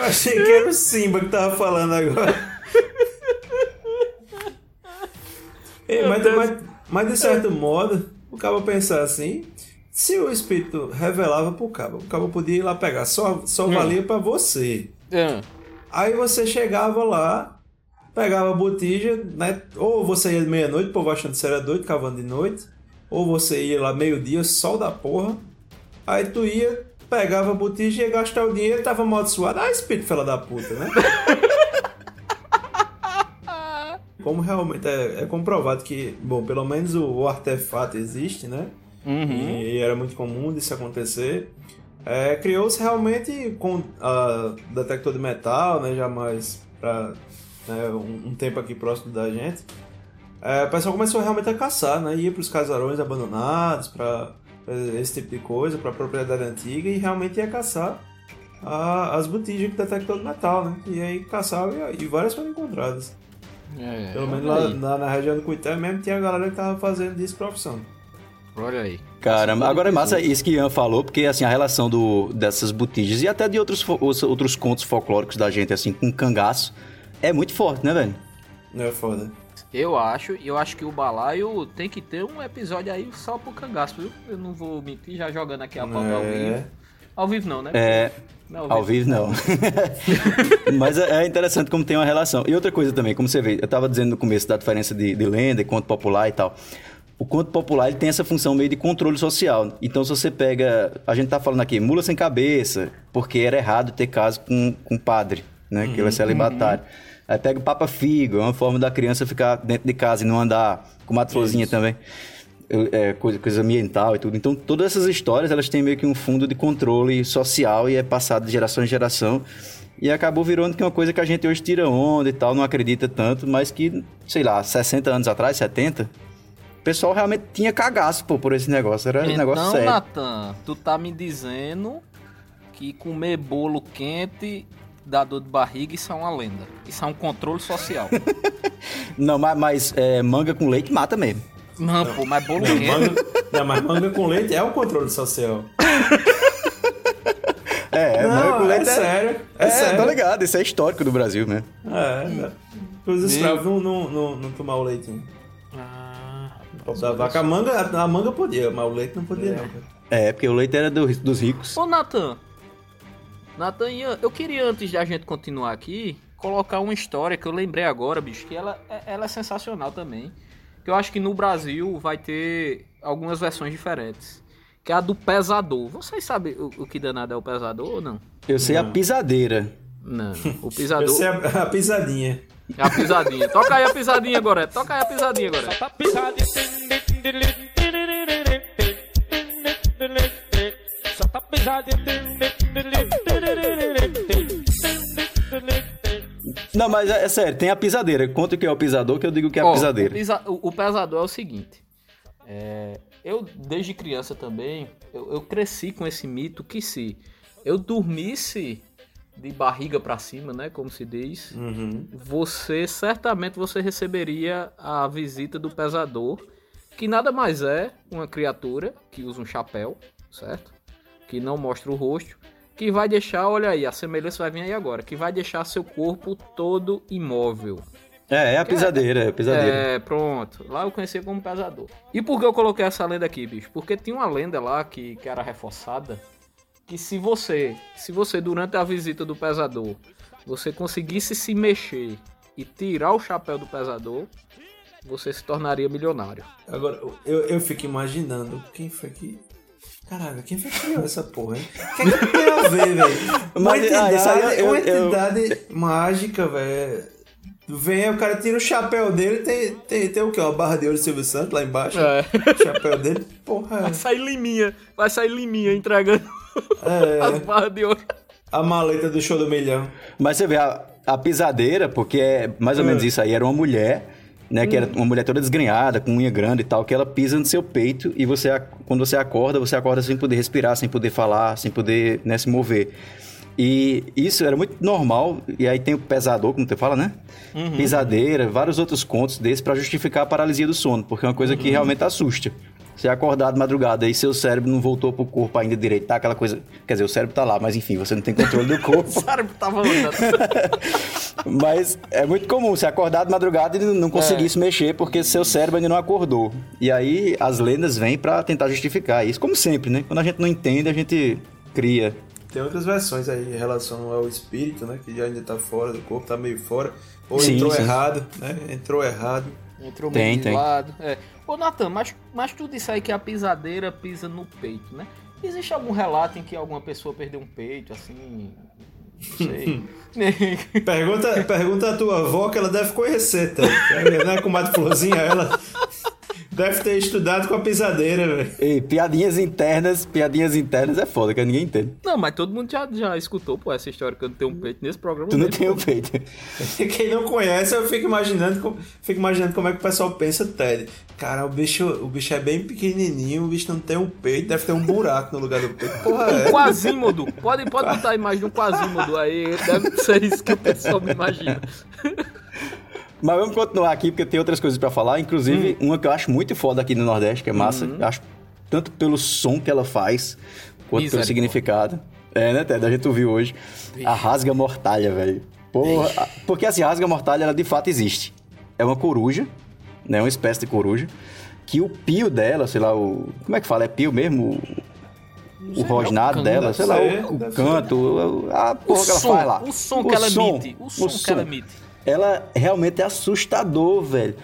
achei que era o Simba que tava falando agora. [LAUGHS] Ei, mas, mas, mas de certo modo, o cabo pensar assim, se o espírito revelava pro cabo, o cabo podia ir lá pegar, só, só valia pra você. Aí você chegava lá, pegava a botija, né? Ou você ia meia-noite, o povo achando que você era doido, cavando de noite. Ou você ia lá meio-dia, sol da porra. Aí tu ia, pegava a botija, ia gastar o dinheiro, tava amaldiçoado. Ah, espírito fela da puta, né? [LAUGHS] Como realmente é, é comprovado que, bom, pelo menos o, o artefato existe, né? E, era muito comum disso acontecer. É, Criou-se realmente com a detector de metal, né? Já mais pra né, um, um tempo aqui próximo da gente. É, o pessoal começou realmente a caçar, né? Ia para os casarões abandonados, para esse tipo de coisa, para propriedade antiga e realmente ia caçar a- as botijas com detector de metal, né? E aí caçava e, e várias foram encontradas.
É,
Pelo menos lá na, na região do Cuité mesmo tinha a galera que tava fazendo disso profissão.
Olha aí.
Caramba, agora é massa isso que Ian falou, porque assim, a relação do, dessas botijas e até de outros, outros contos folclóricos da gente, assim, com cangaço, é muito forte, né, velho?
Não é foda.
Eu acho, eu acho que o balaio tem que ter um episódio aí só pro cangaço, viu? Eu não vou mentir, já jogando aqui a pauta ao
É.
vivo. Ao vivo não, né?
É,
Não,
Ao vivo, não. [LAUGHS] Mas é é interessante como tem uma relação. E outra coisa também, como você vê, eu estava dizendo no começo da diferença de, de lenda e conto popular e tal. O conto popular ele tem essa função meio de controle social. Então, se você pega. A gente tá falando aqui, mula sem cabeça, porque era errado ter caso com, com padre, né? Que ele é celibatário. Aí pega o Papa Figo, é uma forma da criança ficar dentro de casa e não andar com uma florzinha também. É, coisa, coisa ambiental e tudo. Então, todas essas histórias, elas têm meio que um fundo de controle social e é passado de geração em geração. E acabou virando que é uma coisa que a gente hoje tira onda e tal, não acredita tanto, mas que, sei lá, 60 anos atrás, 70, o pessoal realmente tinha cagaço, pô, por esse negócio. Era um negócio
Então,
sério.
Natan, tu tá me dizendo que comer bolo quente dá dor de barriga, isso é uma lenda. Isso é um controle social. [LAUGHS]
Não, mas, mas, é, manga com leite mata mesmo.
Não, pô, mas bolo
Não, manga, não, mas manga com leite é o controle social.
É,
Não,
manga com
é
leite
sério, é
É,
sério.
tá ligado, isso é histórico do Brasil mesmo.
É, né? Os escravos não, não, não, não tomavam leite. Não.
Ah,
Da vaca, a manga, a manga podia, mas o leite não podia, não. cara.
É, porque o leite era do- dos ricos.
Ô, Natan. Natan, Ian, eu queria, antes de a gente continuar aqui, colocar uma história que eu lembrei agora, bicho, que ela, é- ela é sensacional também. Que eu acho que no Brasil vai ter algumas versões diferentes. Que é a do pesador. Vocês sabem o, o que danado é o pesador ou não?
Eu sei a pisadeira.
Não. O
Eu
pisador.
sei a, a pisadinha.
É a pisadinha. Toca aí a pisadinha agora. Toca aí a pisadinha agora.
Não, mas é, é sério, tem a pisadeira. Conta o que é o pisador, que eu digo que é a
Ó,
pisadeira.
O, pisa- o- o pesador é o seguinte. é, eu, desde criança também, eu, eu cresci com esse mito que se eu dormisse de barriga pra cima, né, como se diz,
Uhum.
você certamente você receberia a visita do pesador, que nada mais é uma criatura que usa um chapéu, certo? Que não mostra o rosto, que vai deixar, olha aí, a semelhança vai vir aí agora, que vai deixar seu corpo todo imóvel.
É, é a pisadeira, é a pisadeira.
É, pronto. Lá eu conhecia como pesador. E por que eu coloquei essa lenda aqui, bicho? Porque tinha uma lenda lá que, que era reforçada. Que se você, se você durante a visita do pesador, você conseguisse se mexer e tirar o chapéu do pesador, você se tornaria milionário.
Agora, eu, eu fico imaginando quem foi que. Caraca, quem foi que criou essa porra, hein? O que, é que tem a ver, velho? Uma
ah,
entidade,
aí eu-
uma
eu-
entidade mágica, velho. Vem o cara tira o chapéu dele, tem, tem, tem o quê? Uma barra de ouro do Silvio Santos lá embaixo.
É.
O chapéu dele, porra.
Vai sair liminha, vai sair liminha entregando
É, [LAUGHS]
as barras de ouro.
a maleta do show do milhão.
Mas você vê, a, a pisadeira, porque é mais ou menos
Hum.
isso aí, era uma mulher, né, que era uma mulher toda desgrenhada, com unha grande e tal, que ela pisa no seu peito e você, quando você acorda, você acorda sem poder respirar, sem poder falar, sem poder né, se mover. E isso era muito normal, e aí tem o pesador, como você fala, né? Pisadeira, vários outros contos desses pra justificar a paralisia do sono, porque é uma coisa que realmente assusta. Você acordar de madrugada e seu cérebro não voltou pro corpo ainda direito, tá? Aquela coisa. Quer dizer, o cérebro tá lá, mas enfim, você não tem controle do corpo. [LAUGHS]
O cérebro tava andando. [LAUGHS]
Mas é muito comum você acordar de madrugada e não conseguir se mexer porque seu cérebro ainda não acordou. E aí as lendas vêm pra tentar justificar isso, como sempre, né? Quando a gente não entende, a gente cria.
Tem outras versões aí em relação ao espírito, né? Que já ainda tá fora do corpo, tá meio fora. Ou
Sim,
entrou
sim.
errado, né? Entrou errado.
Entrou
Tem,
meio de
tem.
lado. É. Ô, Natan, mas, mas tu disse aí que a pisadeira pisa no peito, né? Existe algum relato em que alguma pessoa perdeu um peito, assim... Não sei. [LAUGHS]
Pergunta, pergunta a tua avó que ela deve conhecer, tá? Né? Comadre Florzinha, ela deve ter estudado com a pisadeira, velho.
E piadinhas internas, piadinhas internas é foda, que ninguém entende.
não, mas todo mundo já, já escutou, pô, essa história que eu não tenho um peito nesse programa.
Tu não tem o peito. [LAUGHS]
Quem não conhece, eu fico imaginando, como- fico imaginando como é que o pessoal pensa Ted. Cara, o bicho, o bicho é bem pequenininho, o bicho não tem um peito, deve ter um buraco no lugar do peito. Porra,
Um
é.
quasímodo. Pode, pode botar a imagem de um quasímodo aí. Deve ser isso que o pessoal me imagina. [LAUGHS]
Mas vamos continuar aqui, porque tem outras coisas pra falar. Inclusive, uma que eu acho muito foda aqui no Nordeste, que é massa. Eu Acho tanto pelo som que ela faz, quanto pelo
Misericórdia.
significado. É, né, Ted? A gente ouviu hoje. A rasga mortalha, velho. Porra, a- porque assim, a rasga mortalha, ela de fato existe. É uma coruja, né? Uma espécie de coruja. Que o pio dela, sei lá, o. Como é que fala? É pio mesmo? O, o rosnado dela, sei lá, o, canto, a porra que ela faz lá.
o som que ela emite. O som que ela emite.
Ela realmente é assustador, velho.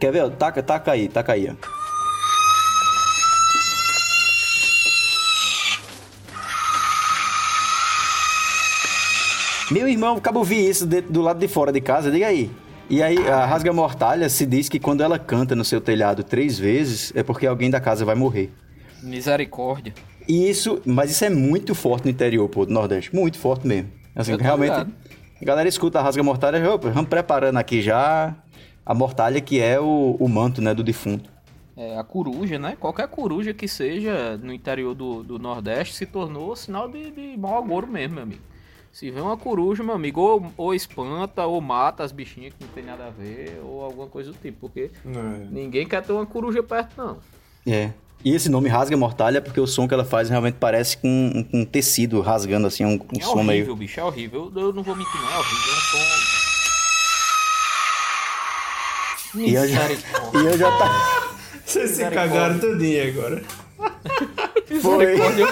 Quer ver? Taca, taca aí, taca aí, ó. Meu irmão, acabo vi isso dentro- do lado de fora de casa, diga aí. E aí, a rasga mortalha se diz que quando ela canta no seu telhado três vezes, é porque alguém da casa vai morrer.
Misericórdia.
E isso, mas isso é muito forte no interior, pô, do Nordeste. Muito forte mesmo. Assim, realmente.
ligado.
A galera escuta a rasga mortalha, opa, vamos preparando aqui já a mortalha que é o, o manto, né, do defunto.
É, a coruja, né? Qualquer coruja que seja no interior do, do Nordeste se tornou sinal de, de mau agouro mesmo, meu amigo. Se vê uma coruja, meu amigo, ou, ou espanta, ou mata as bichinhas que não tem nada a ver, ou alguma coisa do tipo, porque
É.
ninguém quer ter uma coruja perto, não.
É. E esse nome rasga mortalha porque o som que ela faz realmente parece com um, um tecido rasgando assim, um, um
É
som
horrível,
meio.
bicho, é horrível. Eu não vou mentir, não, é horrível. É um som.
E eu já, [LAUGHS] e eu já tá. [LAUGHS]
Vocês se cagaram todinho agora.
Misericórdia.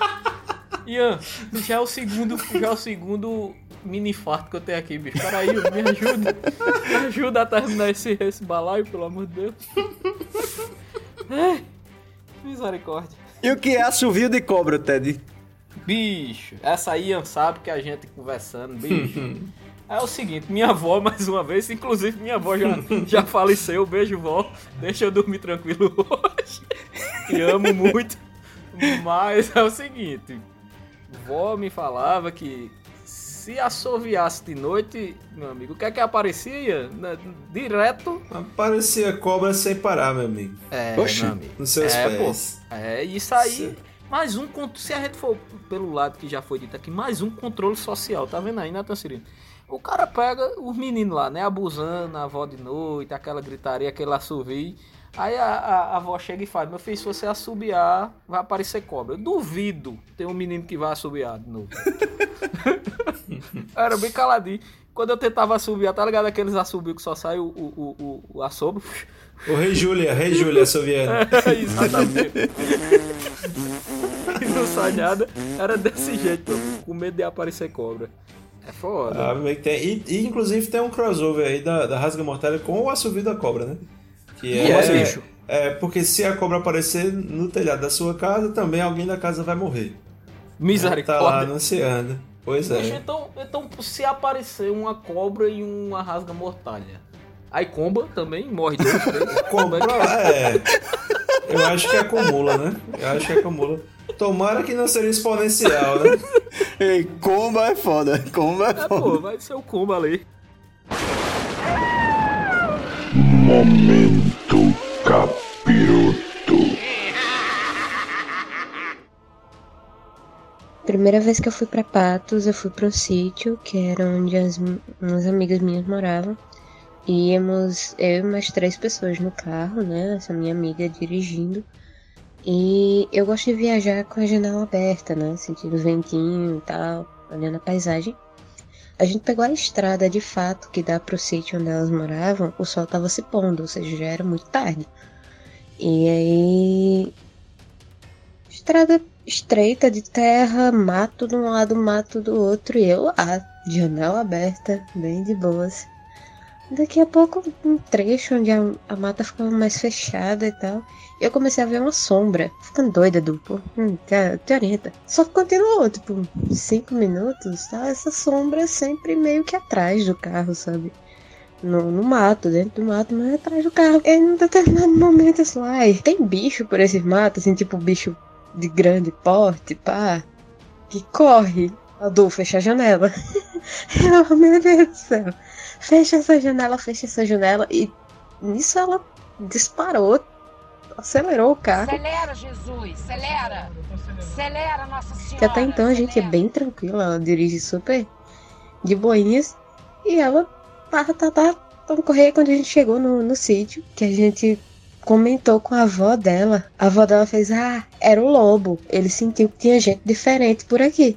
[LAUGHS] Ian, já é o segundo, já é o segundo mini infarto que eu tenho aqui, bicho. Peraí, me ajuda. Me ajuda a terminar esse, esse balaio, pelo amor de Deus. Ai, misericórdia.
E o que é assovio de cobra, Ted?
Bicho, essa aí Ian sabe que a gente conversando, bicho. [LAUGHS] É o seguinte, minha avó, [LAUGHS] mais uma vez, inclusive minha avó já, já faleceu, beijo vó, deixa eu dormir tranquilo hoje. Te amo muito. Mas é o seguinte, vó me falava que se assoviasse de noite, meu amigo, o que é que aparecia? Na- Direto.
Parecia cobra sem parar, meu amigo.
É,
Oxi,
meu amigo.
Nos seus
é,
pés.
Pô, é, isso aí.
Sim.
Mais um, se a gente for pelo lado que já foi dito aqui, mais um controle social, tá vendo aí, né, Tancirino? O cara pega os meninos lá, né, abusando, a avó de noite, aquela gritaria, aquele assovio. Aí a, a, a avó chega e fala, meu filho, se você assobiar, vai aparecer cobra. Eu duvido ter um menino que vai assobiar de novo. [LAUGHS] Era bem caladinho. Quando eu tentava assobiar, tá ligado? Aqueles assobios que só sai o, o, o, o, o assobio.
O Rei Júlia, Rei Júlia soviano. [LAUGHS]
Exatamente. [LAUGHS] e não sai nada. Era desse jeito, com medo de aparecer cobra. É foda.
Ah. E, e, inclusive tem um crossover aí da, da Rasga Mortalha com o assovio da cobra, né? Que
E
é,
é, bicho.
é, porque se a cobra aparecer no telhado da sua casa, também alguém da casa vai morrer. Tá lá
Misericórdia.
anunciando. Pois
Bicho,
é.
então, então, se aparecer uma cobra e uma rasga mortalha, aí comba também, morre dois, três.
Compra, é. Eu acho que acumula, né? Eu acho que acumula. Tomara que não seja exponencial, né? [LAUGHS]
Ei, comba é foda. Comba é
É,
foda.
pô, vai ser o comba ali.
Momento capiroto.
Primeira vez que eu fui pra Patos, eu fui pra um sítio, que era onde as, umas amigas minhas moravam. E íamos eu e mais três pessoas no carro, né? Essa minha amiga dirigindo. E eu gosto de viajar com a janela aberta, né? Sentindo ventinho e tal, olhando a paisagem. A gente pegou a estrada de fato que dá pro sítio onde elas moravam, o sol tava se pondo, ou seja, já era muito tarde. E aí. Estrada estreita de terra, mato de um lado, mato do outro, e eu lá, janela aberta, bem de boas. Daqui a pouco, um trecho onde a, a mata ficava mais fechada e tal, eu comecei a ver uma sombra, ficando doida, duplo. Hum, te, te orienta. Só que continuou, tipo, cinco minutos, tá? Essa sombra sempre meio que atrás do carro, sabe? No, no mato, dentro do mato, mas atrás do carro. E num determinado momento, assim, ai, tem bicho por esses matos, assim, tipo bicho de grande porte, pá, que corre. Adu, fecha a janela. [LAUGHS] eu, meu Deus do céu. Fecha essa janela, fecha essa janela. E nisso ela disparou, acelerou o carro.
Acelera, Jesus, acelera. Acelera, Nossa Senhora.
Que até então a gente é bem tranquila, ela dirige super de boinhas. E ela tá, tá, tá. Vamos correr quando a gente chegou no, no sítio, que a gente comentou com a avó dela. A avó dela fez, ah, era o lobo. Ele sentiu que tinha gente diferente por aqui.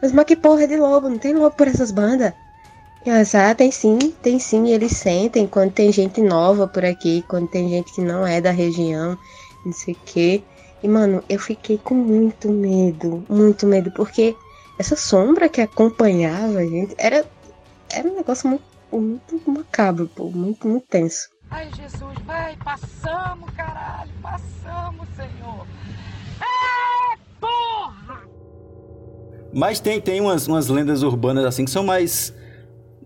Mas, mas que porra de lobo? Não tem lobo por essas bandas? E ela ah, tem sim, tem sim. Eles sentem quando tem gente nova por aqui, quando tem gente que não é da região, não sei o quê. E, mano, eu fiquei com muito medo, muito medo, porque essa sombra que acompanhava a gente era, era um negócio muito, muito macabro, pô, muito, muito tenso.
Ai, Jesus, vai, passamos, caralho, passamos, Senhor. É, porra!
Mas tem, tem umas, umas lendas urbanas assim que são mais.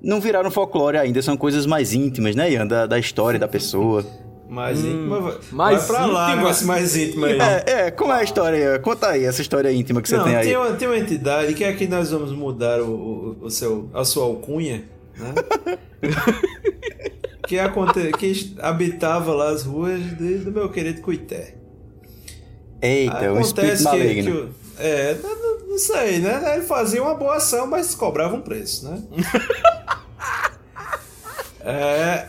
Não viraram folclore ainda, são coisas mais íntimas, né, Ian? Da, da história da pessoa.
Mais íntima. vai-
mais
vai pra lá,
íntima?
negócio mais íntima aí.
É, é, como é a história? Ian? Conta aí essa história íntima que você
Não,
tem aí.
tem uma, tem uma entidade que aqui nós vamos mudar o, o, o seu, a sua alcunha, né? que, aconte, que habitava lá as ruas do meu querido Cuité.
Eita, um espírito
que,
maligno.
que o- É, não, não- não sei, né? Ele fazia uma boa ação, mas cobrava um preço, né? [LAUGHS] é,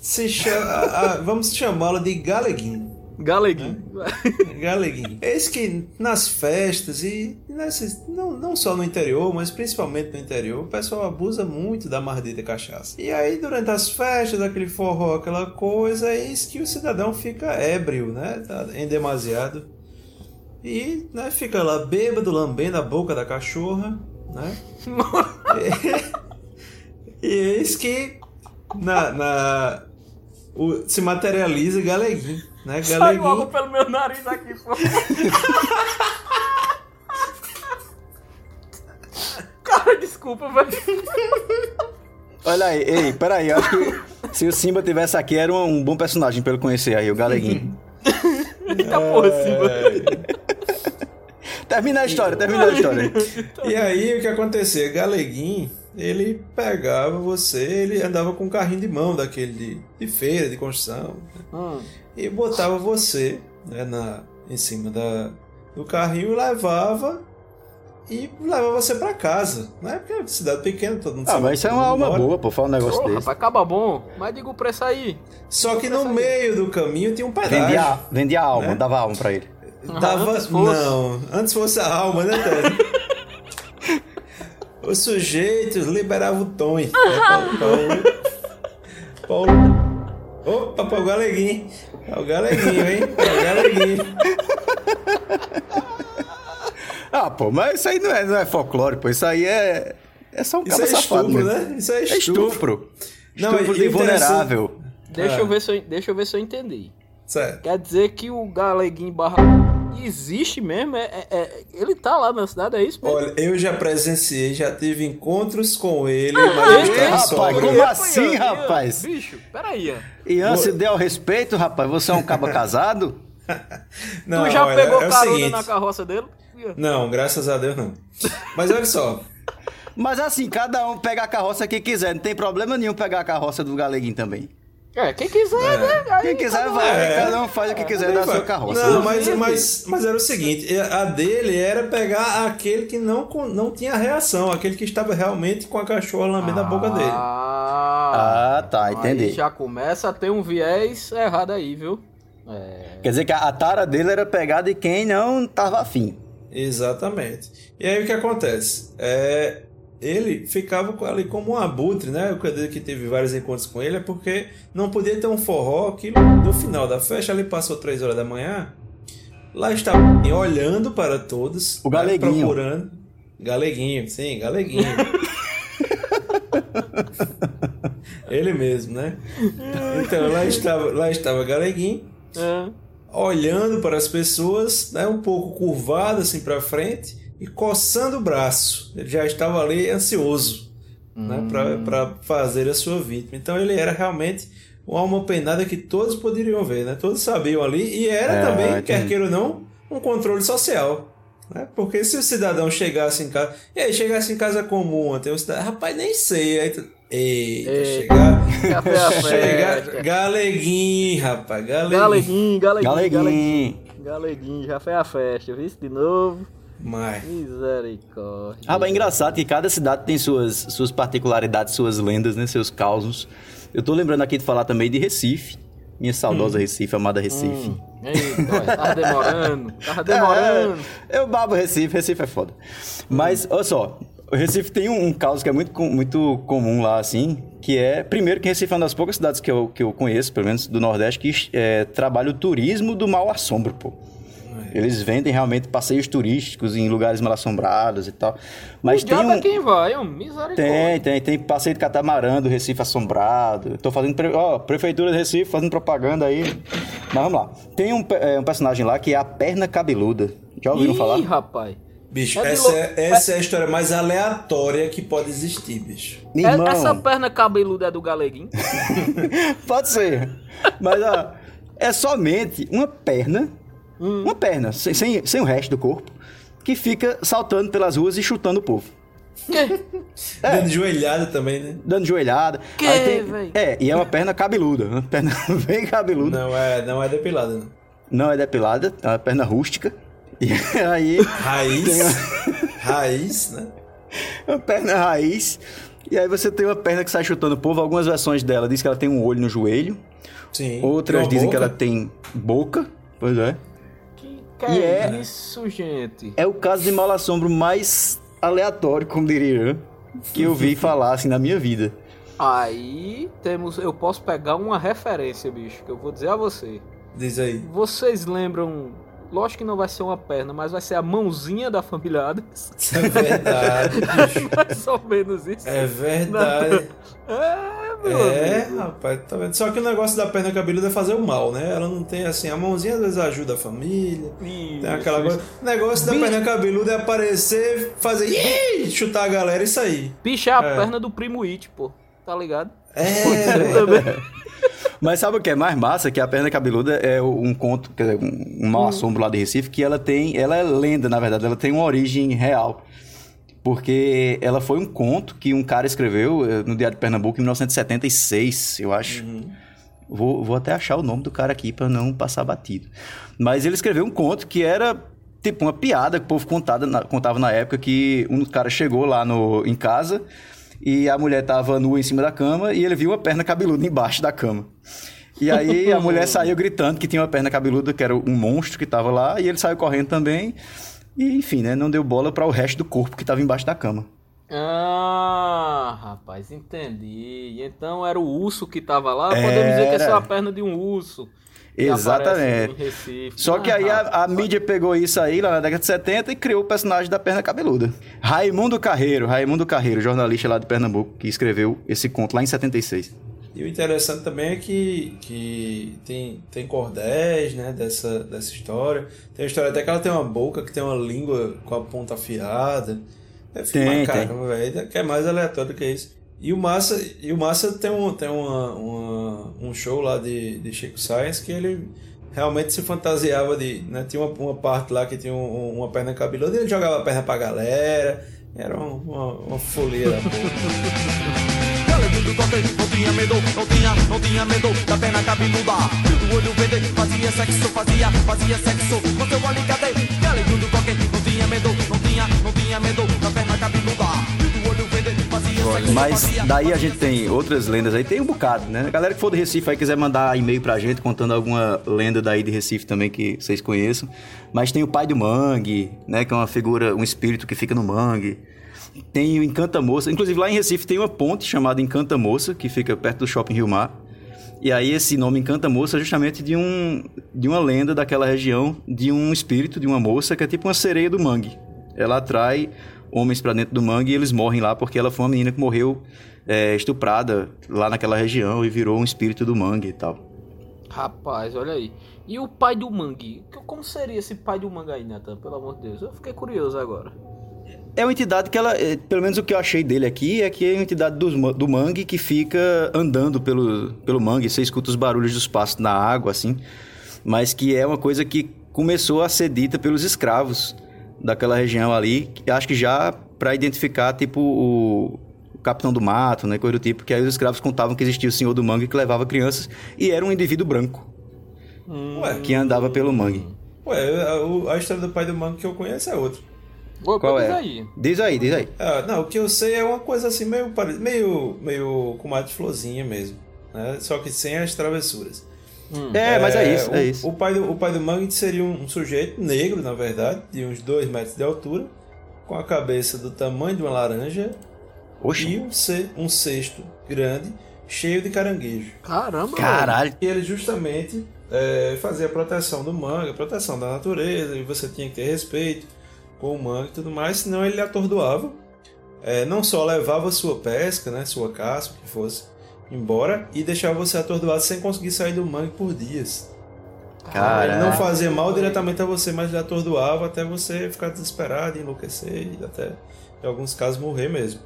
se chama, a- a- vamos chamá-lo de Galeguinho.
Galeguinho.
Galeguinho. Eis que nas festas e nesses, não, não só no interior, mas principalmente no interior, o pessoal abusa muito da mardita cachaça. E aí, durante as festas, aquele forró, aquela coisa, eis que o cidadão fica ébrio, né? Tá em demasiado. E né, fica lá bêbado, lambendo a boca da cachorra, né? [LAUGHS] e, e eis que na, na, o- se materializa Galeguinho, né?
Sai logo pelo meu nariz aqui, pô. [LAUGHS] Cara, desculpa, velho.
Olha aí, ei, peraí, eu acho que se o Simba tivesse aqui, era um, um bom personagem pra ele conhecer aí, o Galeguinho.
Eita porra, Simba.
Termina a história, termina a história. [LAUGHS]
E aí o que acontecia? Galeguinho, ele pegava você, ele andava com um carrinho de mão daquele de, de feira, de construção?
Hum.
E botava você né, na, em cima da, do carrinho, levava e levava você pra casa. Né? Porque é cidade pequena, todo mundo
Ah,
sabe
mas isso é uma alma boa, pô, falar um negócio
Ô,
desse.
rapaz, acaba bom. Mas diga o preço aí.
Só que no meio do caminho tinha um pedágio.
Vendia, vendia a alma,
Né?
dava alma pra ele.
Dava,
antes fosse.
Não, antes fosse a alma, né, Ted? [LAUGHS] o sujeito liberava o tom. hein? É, [LAUGHS] Paulo, Paulo, Paulo. Opa, para o galeguinho. É o galeguinho, hein? É o galeguinho. [LAUGHS]
Ah, pô, mas isso aí não é, não é folclore, pô. Isso aí é. É só um
Isso é
safado.
estupro,
mesmo.
né? Isso é
É
estupro.
estupro.
Não,
Estupro
e
de vulnerável.
Deixa,
Ah.
eu ver se eu, deixa eu ver se eu entendi.
Certo.
Quer dizer que o Galeguinho Barra existe mesmo? É, é- é- ele tá lá na cidade, é isso mesmo?
Olha, eu já presenciei, já tive encontros com ele, mas eu
Ei,
estava
rapaz, como assim,
Ian,
rapaz?
Bicho, peraí. Ian.
Se deu respeito, rapaz, você é um caba [LAUGHS] casado?
Não,
tu já
olha,
pegou
é o
carona
seguinte.
na carroça dele?
Não, graças a Deus não. Mas olha só,
Mas assim, cada um pega a carroça que quiser, não tem problema nenhum pegar a carroça do Galeguinho também.
É, quem quiser, né? Aí
Quem quiser
cada um-
vai,
É.
cada um faz o que quiser da sua carroça.
Não, mas, mas, mas era o seguinte, a dele era pegar aquele que não, não tinha reação, aquele que estava realmente com a cachorra lambendo a boca dele.
Ah,
Ah, tá,
aí
entendi.
já começa a ter um viés errado aí, viu? É.
Quer dizer que a, a tara dele era pegar de quem não tava afim.
Exatamente. E aí o que acontece? É, ele ficava com- ali como um abutre, né? O que que teve vários encontros com ele é porque não podia ter um forró que no final da festa ele passou três horas da manhã. Lá estava olhando para todos,
O
né,
Galeguinho.
procurando. Galeguinho, sim, Galeguinho. [LAUGHS] ele mesmo, né? Então lá estava, lá estava Galeguinho
É.
olhando para as pessoas, né, um pouco curvado assim para frente e coçando o braço. Ele já estava ali ansioso, né, para fazer a sua vítima. Então ele era realmente uma alma penada que todos poderiam ver, né? Todos sabiam ali e era
É,
também,
entendi.
quer queira ou não, um controle social. Né? Porque se o cidadão chegasse em casa. E aí, chegasse em casa comum, ontem, o cidadão, rapaz, nem sei. Aí tu, eita,
Eita.
chegar. [LAUGHS] Chegar
festa.
galeguinho, rapaz, galeguinho.
Galeguinho, galeguinho, galeguinho.
Galeguinho.
Galeguinho, já foi a festa, viu? De novo.
Mas.
Misericórdia.
Ah, mas é engraçado que cada cidade tem suas, suas particularidades, suas lendas, né? Seus causos. Eu tô lembrando aqui de falar também de Recife. Minha saudosa Recife, amada Recife.
Eita, olha, tava demorando. Tava demorando.
É, eu babo Recife, Recife é foda. Mas, olha só, o Recife tem um, um caos que é muito, muito comum lá, assim, que é, primeiro, que Recife é uma das poucas cidades que eu, que eu conheço, pelo menos do Nordeste, que é, trabalha o turismo do mau assombro, pô. Eles vendem realmente passeios turísticos em lugares mal assombrados e tal. Mas
o
tem
diabo
um...
é quem vai, um misericórdia.
Tem, tem, tem passeio de catamarã do Recife assombrado. Tô fazendo, pre- ó, prefeitura de Recife fazendo propaganda aí. Mas vamos lá. Tem um, é, um personagem lá que é a perna cabeluda. Já ouviram
Ih,
falar?
rapaz.
Bicho,
É
essa,
lou-
é, essa é a história mais aleatória que pode existir, bicho.
É-
irmão,
essa perna cabeluda é do Galeguinho? [LAUGHS]
pode ser. Mas ó, é somente uma perna, uma perna, sem, sem, sem o resto do corpo, que fica saltando pelas ruas e chutando o povo. [LAUGHS] É.
Dando joelhada também, né?
Dando joelhada.
Que,
Aí tem-? É, e é uma perna cabeluda. Uma perna [LAUGHS] bem cabeluda.
Não é, não é depilada, não.
Não é depilada, é uma perna rústica. E [LAUGHS] aí.
Raiz. Raiz, né?
Uma perna raiz. E aí você tem uma perna que sai chutando o povo. Algumas versões dela diz que ela tem um olho no joelho.
Sim.
Outras
uma
dizem que
boca.
ela tem boca. Pois é.
Que,
E
é,
é-
isso, gente?
É o caso de mal assombro mais aleatório, como diria eu, que eu vi [LAUGHS] falar assim na minha vida.
Aí temos. Eu posso pegar uma referência, bicho, que eu vou dizer a você.
Diz aí.
Vocês lembram. Lógico que não vai ser uma perna, mas vai ser a mãozinha da família Adams.
É verdade. [LAUGHS]
Mais ou menos isso.
É verdade. [LAUGHS]
É, meu
É,
amigo.
rapaz, tá vendo? Só que o negócio da perna cabeluda é fazer o mal, né? Ela não tem assim, a mãozinha às vezes ajuda a família.
Isso,
Tem aquela coisa. O negócio da
Bicho.
perna cabeluda é aparecer, fazer Ih! chutar a galera e sair.
Bicho é a
É.
perna do primo It, pô. Tá ligado?
É, [LAUGHS]
Também.
Mas sabe o que é mais massa? Que a perna cabeluda é um conto, quer dizer, um, um mau assombro lá de Recife, que ela tem, ela é lenda, na verdade, ela tem uma origem real. Porque ela foi um conto que um cara escreveu eh, no Diário de Pernambuco em 1976, eu acho. Vou, vou até achar o nome do cara aqui pra não passar batido. Mas ele escreveu um conto que era tipo uma piada que o povo contada na- contava na época que um cara chegou lá no, em casa e a mulher tava nua em cima da cama e ele viu uma perna cabeluda embaixo da cama. E aí a mulher [LAUGHS] saiu gritando que tinha uma perna cabeluda, que era um monstro que tava lá, e ele saiu correndo também. E enfim, né? Não deu bola para o resto do corpo que tava embaixo da cama.
Ah, rapaz, entendi. Então era o urso que tava lá. Podemos dizer que essa é a perna de um urso.
Exatamente.
Recife.
Só que
Ah,
aí a, a
rapaz.
mídia pegou isso aí lá na década de 70 e criou o personagem da perna cabeluda. Raimundo Carreiro, Raimundo Carreiro, jornalista lá de Pernambuco, que escreveu esse conto lá em 76.
E o interessante também é que, que tem, tem cordéis, né, dessa, dessa história. Tem a história até que ela tem uma boca que tem uma língua com a ponta afiada. É
Tem,
caramba, velho. Que é mais aleatório que isso. E o Massa, e o Massa tem, um, tem uma, uma- um show lá de, de Chico Science que ele realmente se fantasiava de. Né, tinha uma, uma parte lá que tinha um- uma perna cabeluda e ele jogava a perna pra galera. Era uma, uma, porra.
Raimundo Cordeiro não tinha medo, não tinha, não tinha medo da perna cabeluda. Do olho verde, fazia sexo, fazia, fazia sexo com seu alicate. Raimundo Cordeiro não
Mas daí a gente tem outras lendas aí, tem um bocado, né? A galera que for de Recife aí quiser mandar e-mail pra gente contando alguma lenda daí de Recife também que vocês conheçam. Mas tem o pai do mangue, né? Que é uma figura, um espírito que fica no mangue. Tem o Encanta Moça. Inclusive lá em Recife tem uma ponte chamada Encanta Moça, que fica perto do Shopping Rio Mar. E aí esse nome Encanta Moça é justamente de, um, de uma lenda daquela região, de um espírito, de uma moça, que é tipo uma sereia do mangue. Ela atrai homens pra dentro do mangue e eles morrem lá porque ela foi uma menina que morreu é, estuprada lá naquela região e virou um espírito do mangue e tal.
Rapaz, olha aí. E o pai do mangue? Como seria esse pai do mangue aí, Nathan? Pelo amor de Deus. Eu fiquei curioso agora.
É uma entidade que ela, é, pelo menos o que eu achei dele aqui, é que é uma entidade do, do mangue que fica andando pelo, pelo mangue. Você escuta os barulhos dos passos na água, assim. Mas que é uma coisa que começou a ser dita pelos escravos daquela região ali. que Acho que já para identificar, tipo, o, capitão do mato, né? Coisa do tipo. Que aí os escravos contavam que existia o senhor do mangue que levava crianças. E era um indivíduo branco
Ué,
que andava pelo mangue.
ué a, a história do pai do mangue que eu conheço é outra.
Vou
Qual
diz
é?
aí.
Diz aí, diz aí.
Ah, não, o que eu sei é uma coisa assim, meio, pare- meio, meio com de florzinha mesmo. Né? Só que sem as travessuras.
É, mas é isso,
o,
é isso.
O pai do, o pai do Mangue seria um, um sujeito negro, na verdade, de uns 2 metros de altura, com a cabeça do tamanho de uma laranja
Oxi.
e um, ce, um cesto grande, cheio de caranguejo.
Caramba,
Caralho.
E ele justamente é, fazia a proteção do mangue, a proteção da natureza, e você tinha que ter respeito com o mangue e tudo mais, senão ele atordoava. É, não só levava sua pesca, né, sua caça, o que fosse, embora, e deixava você atordoado sem conseguir sair do mangue por dias. Ele não fazia mal diretamente a você, mas lhe atordoava até você ficar desesperado, enlouquecer e até, em alguns casos, morrer mesmo.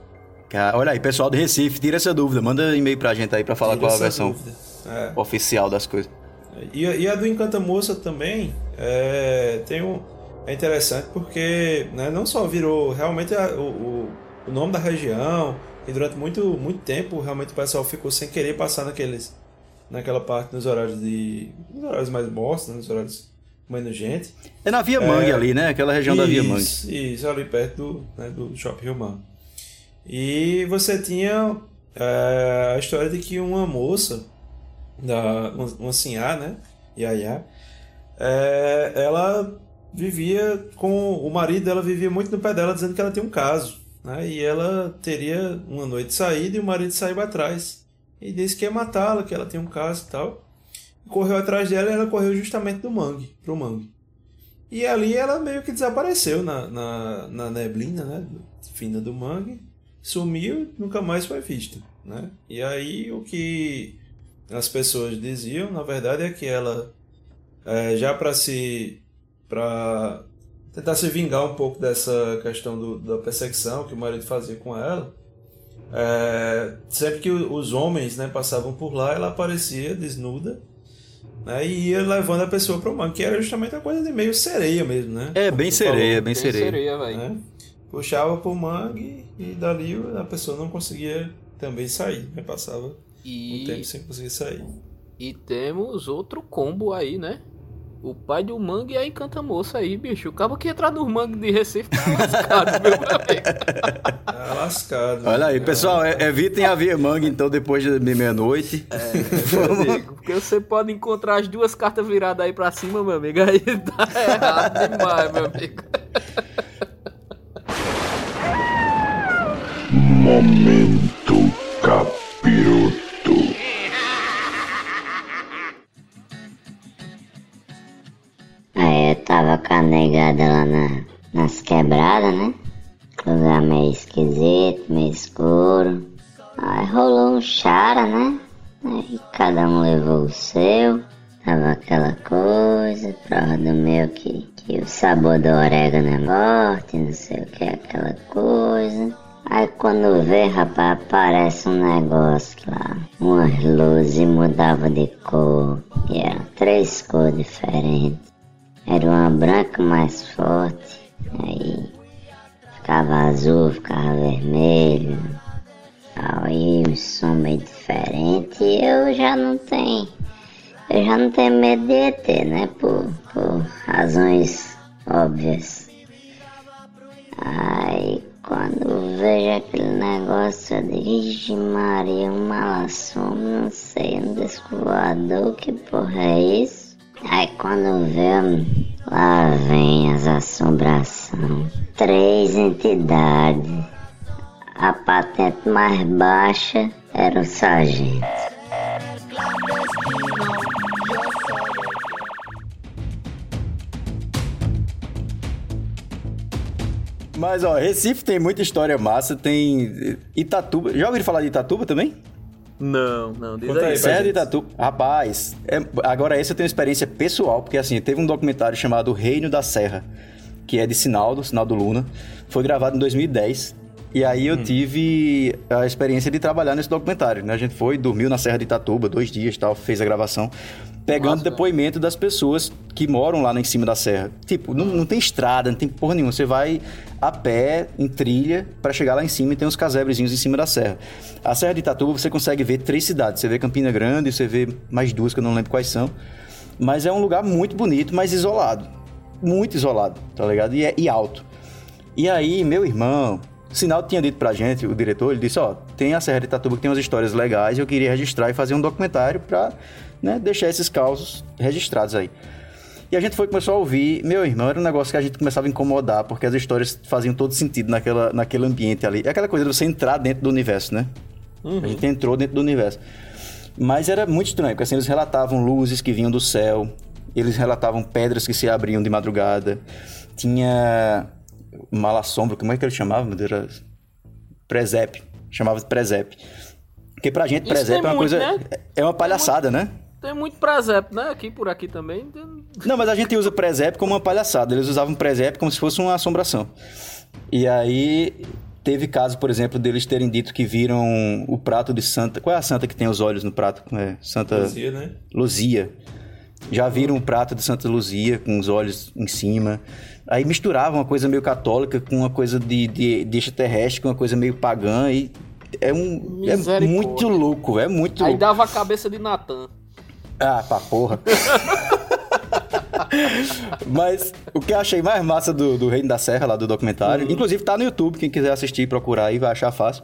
Cara, olha aí, pessoal do Recife, tira essa dúvida. Manda e-mail pra gente aí pra falar
Tira
qual a versão.
É.
oficial das coisas.
E, a- e a do Encanta Moça também é, tem um, é interessante porque né, não só virou realmente a- o, o, o nome da região, e durante muito, muito tempo realmente o pessoal ficou sem querer passar naqueles, naquela parte nos horários de. nos horários mais mortos, né, nos horários comendo gente.
É na Via Mangue ali, né? Aquela região da Via Mangue.
Isso, isso, ali perto do, né, do Shopping Rio. E você tinha é, a história de que uma moça, da, uma, uma senhá, né? Yaya, é, ela vivia com. O marido dela vivia muito no pé dela, dizendo que ela tinha um caso. Né? E ela teria uma noite saída e o marido saiu atrás. E disse que ia matá-la, que ela tinha um caso e tal. Correu atrás dela e ela correu justamente do mangue, pro mangue. E ali ela meio que desapareceu na, na, na neblina, né? Fina do mangue. Sumiu nunca mais foi vista, né? E aí o que as pessoas diziam, na verdade, é que ela, é, já para se. para tentar se vingar um pouco dessa questão do, da perseguição que o marido fazia com ela, é, sempre que os homens né, passavam por lá, ela aparecia desnuda né, e ia levando a pessoa para o mangue, que era justamente uma coisa de meio sereia mesmo, né?
É, bem sereia, bem,
Bem
sereia.
sereia, velho.
né? Puxava pro mangue e dali a pessoa não conseguia também sair, né? Passava um tempo
E,
sem conseguir sair.
e temos outro combo aí, né? O pai do mangue a encanta moça aí, bicho. O cabo que entrar no mangue de Recife tá lascado, [LAUGHS] meu amigo.
Tá lascado.
Olha aí,
né?
pessoal, é- evitem a Via Mangue então depois de meia-noite.
Meu amigo, Porque você pode encontrar as duas cartas viradas aí pra cima, meu amigo. Aí tá errado demais, meu amigo.
Momento capiroto.
Tava com a negada lá na, nas quebradas, né? Lugar meio esquisito, meio escuro. Aí rolou um chara, né? Aí cada um levou o seu. Tava aquela coisa, prova do meu que, que o sabor do orégano é morte, não sei o que, aquela coisa. Aí quando vê, rapaz, aparece um negócio lá. Umas luzes mudava de cor. E eram três cores diferentes. Era uma branca mais forte, aí ficava azul, ficava vermelho, aí um som meio diferente e eu já não tenho, eu já não tenho medo de ET, né, por, por razões óbvias. Aí quando vejo aquele negócio, eu digo, Maria, um malassom, não sei, um disco voador, que porra é isso? Aí quando vê, lá vem as assombrações. Três entidades. A patente mais baixa era o sargento.
Mas ó, Recife tem muita história massa, tem Itatuba. Já ouviram falar de Itatuba também?
Não, não, diz
aí,
aí.
gente.
Itatuba. Rapaz, é- agora esse eu tenho experiência pessoal, porque assim, teve um documentário chamado Reino da Serra, que é de Sinaldo, Sinaldo Luna. Foi gravado em 2010. E aí eu tive a experiência de trabalhar nesse documentário, né? A gente foi, dormiu na Serra de Itatuba, dois dias e tal, fez a gravação, pegando
Massa,
depoimento das pessoas que moram lá em cima da serra. Tipo, não, não tem estrada, não tem porra nenhuma. Você vai a pé, em trilha, para chegar lá em cima e tem uns casebrezinhos em cima da serra. A Serra de Itatuba você consegue ver três cidades. Você vê Campina Grande, você vê mais duas que eu não lembro quais são. Mas é um lugar muito bonito, mas isolado. Muito isolado, tá ligado? E, é, e alto. E aí, meu irmão, Sinal tinha dito pra gente, o diretor, ele disse, ó, tem a Serra de Itatuba que tem umas histórias legais, eu queria registrar e fazer um documentário pra né, deixar esses causos registrados aí. E a gente foi começou a ouvir, meu irmão, era um negócio que a gente começava a incomodar, porque as histórias faziam todo sentido naquela, naquele ambiente ali. É aquela coisa de você entrar dentro do universo, né? A gente entrou dentro do universo. Mas era muito estranho, porque assim, eles relatavam luzes que vinham do céu, eles relatavam pedras que se abriam de madrugada, tinha malassombro, como é que ele chamava? meu Deus? Era presépio, chamava de presépio. Porque pra gente,
Isso
presépio é uma
muito,
coisa...
né?
É uma palhaçada, né?
Tem muito presépio, né? Aqui por aqui também.
Não, mas a gente usa presépio como uma palhaçada. Eles usavam presépio como se fosse uma assombração. E aí teve caso, por exemplo, deles terem dito que viram o prato de Santa. Qual é a santa que tem os olhos no prato? É, Santa
Luzia, né?
Luzia. Já viram o prato de Santa Luzia com os olhos em cima. Aí misturavam uma coisa meio católica com uma coisa de, de, de extraterrestre, com uma coisa meio pagã. E é um. É muito louco, é muito
Aí
louco.
dava a cabeça de Natan.
Ah, pra porra. Mas o que eu achei mais massa do, do Reino da Serra, lá do documentário, inclusive tá no YouTube, quem quiser assistir e procurar aí vai achar fácil.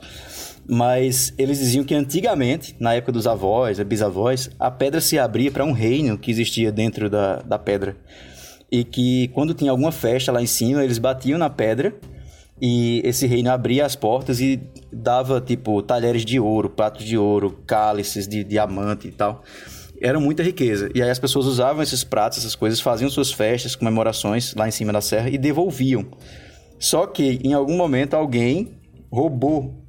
Mas eles diziam que antigamente, na época dos avós, bisavós, a pedra se abria para um reino que existia dentro da, da pedra. E que quando tinha alguma festa lá em cima, eles batiam na pedra e esse reino abria as portas e dava, tipo, talheres de ouro, pratos de ouro, cálices de diamante e tal. Era muita riqueza. E aí as pessoas usavam esses pratos, essas coisas, faziam suas festas, comemorações lá em cima da serra e devolviam. Só que em algum momento alguém roubou.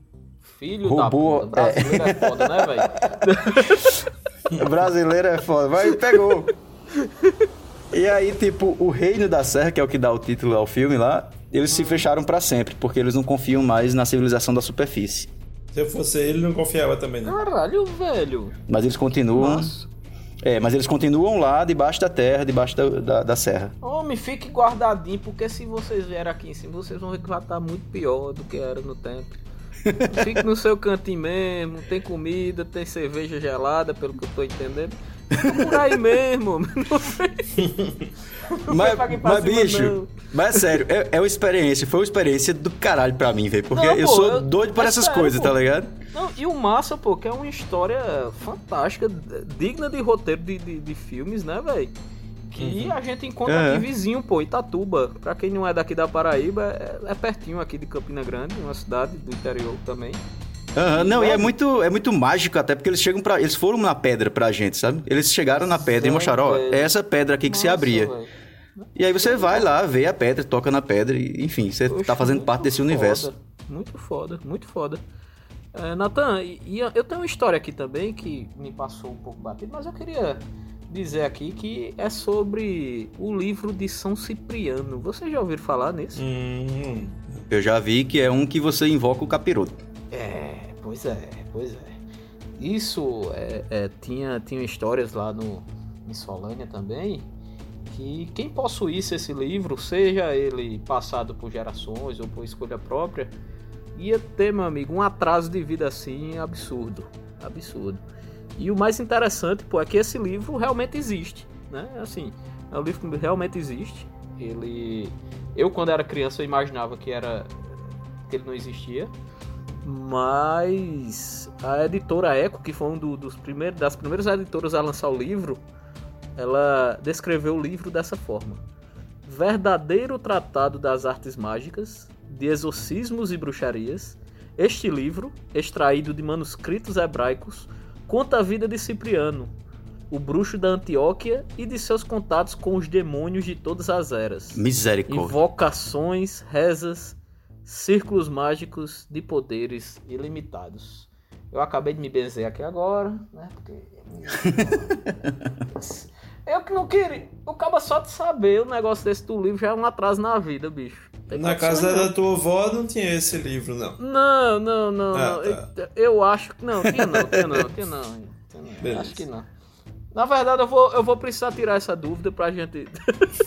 Filho
Roubou,
da puta. Brasileiro é, foda, né, velho?
O [LAUGHS] brasileiro é foda, mas pegou. E aí, tipo, o Reino da Serra, que é o que dá o título ao filme lá, eles se fecharam pra sempre, porque eles não confiam mais na civilização da superfície.
Se eu fosse ele, não confiava também, não.
Caralho, velho.
Mas eles continuam.
Nossa.
É, mas eles continuam lá debaixo da terra, debaixo da, da, da serra.
Homem, fique guardadinho, porque se vocês vierem aqui em cima, vocês vão ver que vai estar muito pior do que era no tempo. [LAUGHS] Fique no seu cantinho mesmo, tem comida, tem cerveja gelada, pelo que eu tô entendendo. Por aí mesmo. [LAUGHS] Não
Mas, mas bicho,
não.
mas é sério, é, é uma experiência, foi uma experiência do caralho pra mim, velho. Porque
Não,
eu
pô,
sou
eu-
doido por
é
essas
sério,
coisas,
pô.
tá ligado?
Não, e o massa, pô, que é uma história fantástica, digna de roteiro de, de, de filmes, né, velho? Que
Uhum.
a gente encontra
É.
aqui vizinho, pô, Itatuba. Pra quem não é daqui da Paraíba, é, é pertinho aqui de Campina Grande, uma cidade do interior também.
Aham, não, e é muito, é muito mágico até porque eles chegam para, eles foram na pedra pra gente, sabe? Eles chegaram na pedra e
Sério,
mostraram, ó, é essa pedra aqui que se
Nossa,
abria.
velho.
E aí você vai lá, vê a pedra, toca na pedra e, enfim, você
Poxa,
tá fazendo parte desse universo.
foda, Muito foda, muito foda. É, Natan, e, e eu tenho uma história aqui também que me passou um pouco batido, mas eu queria dizer aqui que é sobre o livro de São Cipriano. Vocês já ouviram falar nisso?
Hum,
Eu já vi que é um que você invoca o capiroto.
Pois é, pois é. Isso é, é, tinha, tinha histórias lá no, em Solânia também, que quem possuísse esse livro, seja ele passado por gerações ou por escolha própria, ia ter, meu amigo, um atraso de vida assim absurdo. Absurdo. E o mais interessante, pô, é que esse livro realmente existe, né? Assim, é um livro que realmente existe. Ele... Eu, quando era criança, eu imaginava que era... que ele não existia. Mas a editora Eco, que foi um do- dos primeiros, das primeiras editoras a lançar o livro, ela descreveu o livro dessa forma: Verdadeiro tratado das artes mágicas, de exorcismos e bruxarias. Este livro, extraído de manuscritos hebraicos, conta a vida de Cipriano, o bruxo da Antioquia e de seus contatos com os demônios de todas as eras.
Misericórdia.
Invocações, rezas, círculos mágicos de poderes ilimitados. Eu acabei de me benzer aqui agora, né? Porque. [LAUGHS] Eu que não queria. O cabo só de saber o negócio desse do livro já é um atraso na vida, bicho.
Na casa
não.
da tua avó não tinha esse livro, não.
Não, não, não,
Ah,
não.
tá.
Eu, eu acho que. Não, tinha não, tinha não, tinha não. Tinha não. Acho que não. Na verdade, eu vou, eu vou precisar tirar essa dúvida pra gente.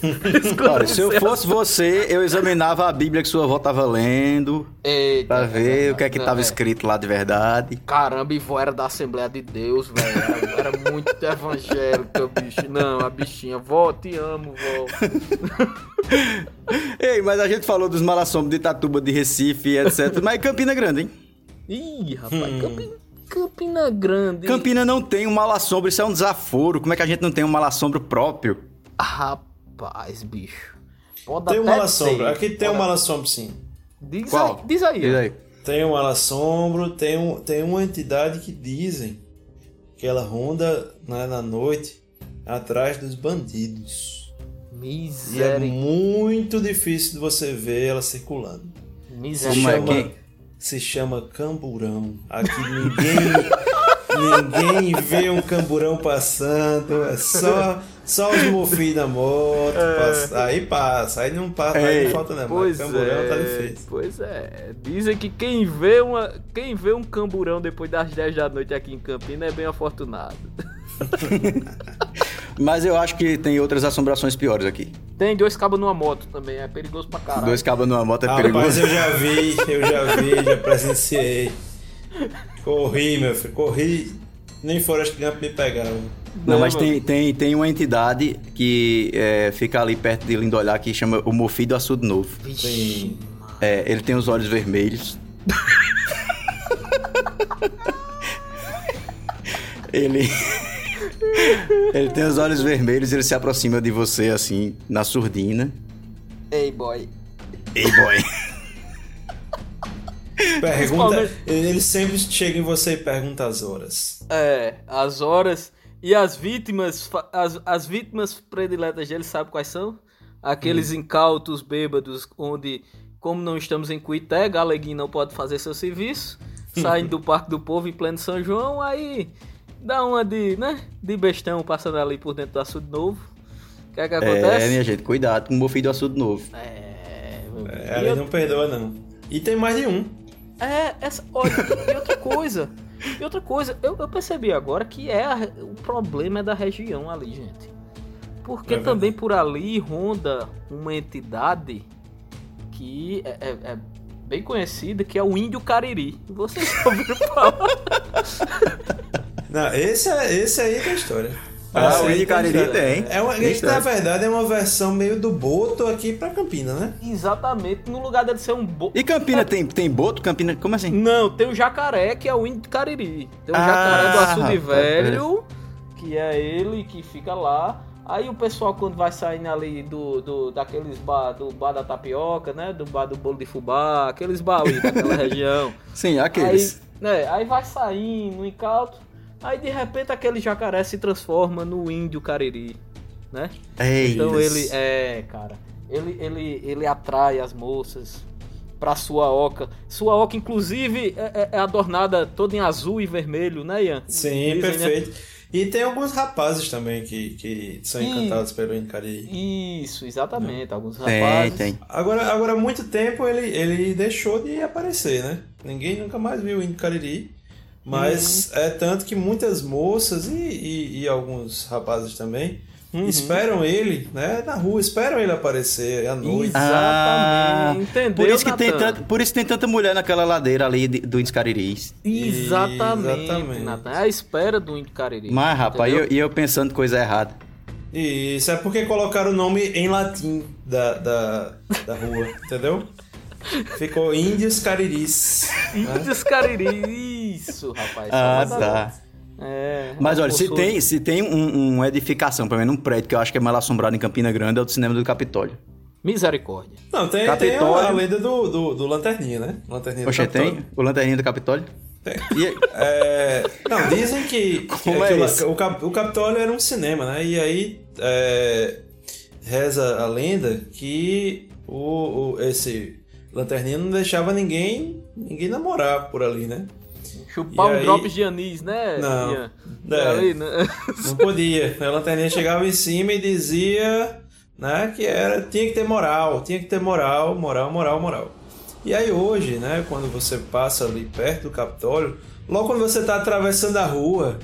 [LAUGHS]
Olha, se eu fosse você, eu examinava a Bíblia que sua avó tava lendo,
Eita,
pra ver o que é que tava
é.
escrito lá de verdade.
Caramba, e vó era da Assembleia de Deus, velho. Era, era muito evangélica, bicho. Não, a bichinha. Vó, te amo, vó. [LAUGHS]
Ei, mas a gente falou dos malassombros de Itatuba, de Recife, etc. Mas Campina Grande, hein?
Ih, rapaz, Campina, Campina Grande.
Campina não tem um malassombro, isso é um desaforo. Como é que a gente não tem um malassombro próprio?
Rapaz, bicho. Pode
Tem um
até
malassombro.
ter.
Aqui tem um
Pode-
malassombro, sim.
Diz
Qual?
aí, diz aí.
Diz aí.
Tem um malassombro, tem, um, tem uma entidade que dizem que ela ronda né, na noite atrás dos bandidos. E é muito difícil de você ver ela circulando.
Como é
chama,
que-
se chama camburão. Aqui ninguém [LAUGHS] ninguém vê um camburão passando, é só só os mofinhos da moto, passa- aí passa, aí não passa, aí
Ei,
não falta não, mas
Pois
camburão tá
é,
difícil.
pois é. Dizem que quem vê, uma, quem vê um camburão depois das 10 da noite aqui em Campina é bem afortunado. [LAUGHS]
Mas eu acho que tem outras assombrações piores aqui.
Tem dois cabos numa moto também, é perigoso pra caralho.
Dois cabos numa moto é
Rapaz,
perigoso.
eu já vi, eu já vi, já presenciei. Corri, meu filho, corri. Nem fora as crianças me pegaram.
Não, mas tem, tem, tem uma entidade que é, fica ali perto de Lindolhar que chama o Mofido Açudo Novo.
Sim.
É, ele tem os olhos vermelhos. [LAUGHS] ele. Ele tem os olhos vermelhos ele se aproxima de você assim, na surdina.
Ei, boy.
Ei, boy. [LAUGHS]
Pergunta. Ele sempre chega em você e pergunta as horas.
É, as horas e as vítimas, as, as vítimas prediletas dele, sabe quais são? Aqueles incautos bêbados onde, como não estamos em Cuité, Galeguinho não pode fazer seu serviço, [LAUGHS] saem do Parque do Povo em pleno São João, aí dá uma de, né, de bestão passando ali por dentro do açude novo. O que é que
É,
acontece?
minha gente, cuidado com o Mofido Açudo Novo.
É, meu
É,
E
ele
eu-
não perdoa, não. E tem mais de um.
É, essa. Olha, e outra coisa. E outra coisa, eu, eu percebi agora que é a o problema é da região ali, gente. Porque
É
também por ali ronda uma entidade que é, é- é bem conhecida, que é o Índio Cariri. Vocês já ouviram falar? [LAUGHS]
Não, esse, é, esse aí tem história.
Ah,
Esse
o
aí
Índio Cariri tem.
É uma,
Tem
isso, na verdade, é uma versão meio do Boto aqui pra Campina, né?
Exatamente, no lugar dele ser um bo...
E Campina tem, tem boto? Campina, como assim?
Não, tem o jacaré, que é o índio Cariri. Tem o
Ah,
jacaré do açude velho, que é ele que fica lá. Aí o pessoal quando vai saindo ali do, do daqueles bar, do bar da tapioca, né? Do bar do bolo de fubá, aqueles bar ali daquela [LAUGHS] região.
Sim, aqueles.
Aí, né, aí vai saindo no incauto, aí de repente aquele jacaré se transforma no índio Cariri, né?
Ei,
Então
isso.
ele é, cara, ele, ele, ele atrai as moças pra sua oca. Sua oca, inclusive, é, é- é adornada toda em azul e vermelho, né, Ian?
Sim,
Dizem, né?
perfeito. E tem alguns rapazes também que, que são encantados pelo Índio Cariri.
Isso, exatamente. Alguns
Tem,
rapazes.
tem.
Agora, agora, há muito tempo ele, ele deixou de aparecer, né? Ninguém nunca mais viu o Índio Cariri. Mas
Uhum.
é tanto que muitas moças e, e, e alguns rapazes também
Uhum.
esperam ele, né? Na rua, esperam ele aparecer à noite.
Exatamente. Entendeu,
por isso que tem tanto, por isso tem tanta mulher naquela ladeira ali de- do Inscariris.
Exatamente,
Exatamente.
Natan. É a espera do índio Cariri.
Mas, rapaz, e eu, eu pensando coisa errada.
Isso é porque colocaram o nome em latim da, da, da rua, entendeu? Ficou Índios Cariris. né?
Índios Cariri, isso, rapaz.
Ah, tá.
É,
Mas olha, se tem, se tem um, uma edificação, pelo menos um prédio que eu acho que é mal assombrado em Campina Grande, é o do cinema do Capitólio.
Misericórdia.
Não, tem, tem
Capitólio.
a, a lenda do, do, do Lanterninha, né? Lanterninha do
Poxa, tem o lanterninha do Capitólio?
Tem.
E
É, não, dizem que, que,
Como é
que o-
esse?
o, Cap- o Capitólio era um cinema, né? E aí é, reza a lenda que o, o- esse Lanterninha não deixava ninguém ninguém namorar por ali, né?
Chupar
E
um
aí-
drops de anis, né?
Não.
Ian?
É.
Ali, né?
Não podia. A Lanterninha chegava em cima e dizia né, que era, tinha que ter moral, tinha que ter moral, moral, moral, moral. E aí hoje, né, quando você passa ali perto do Capitólio, logo quando você está atravessando a rua,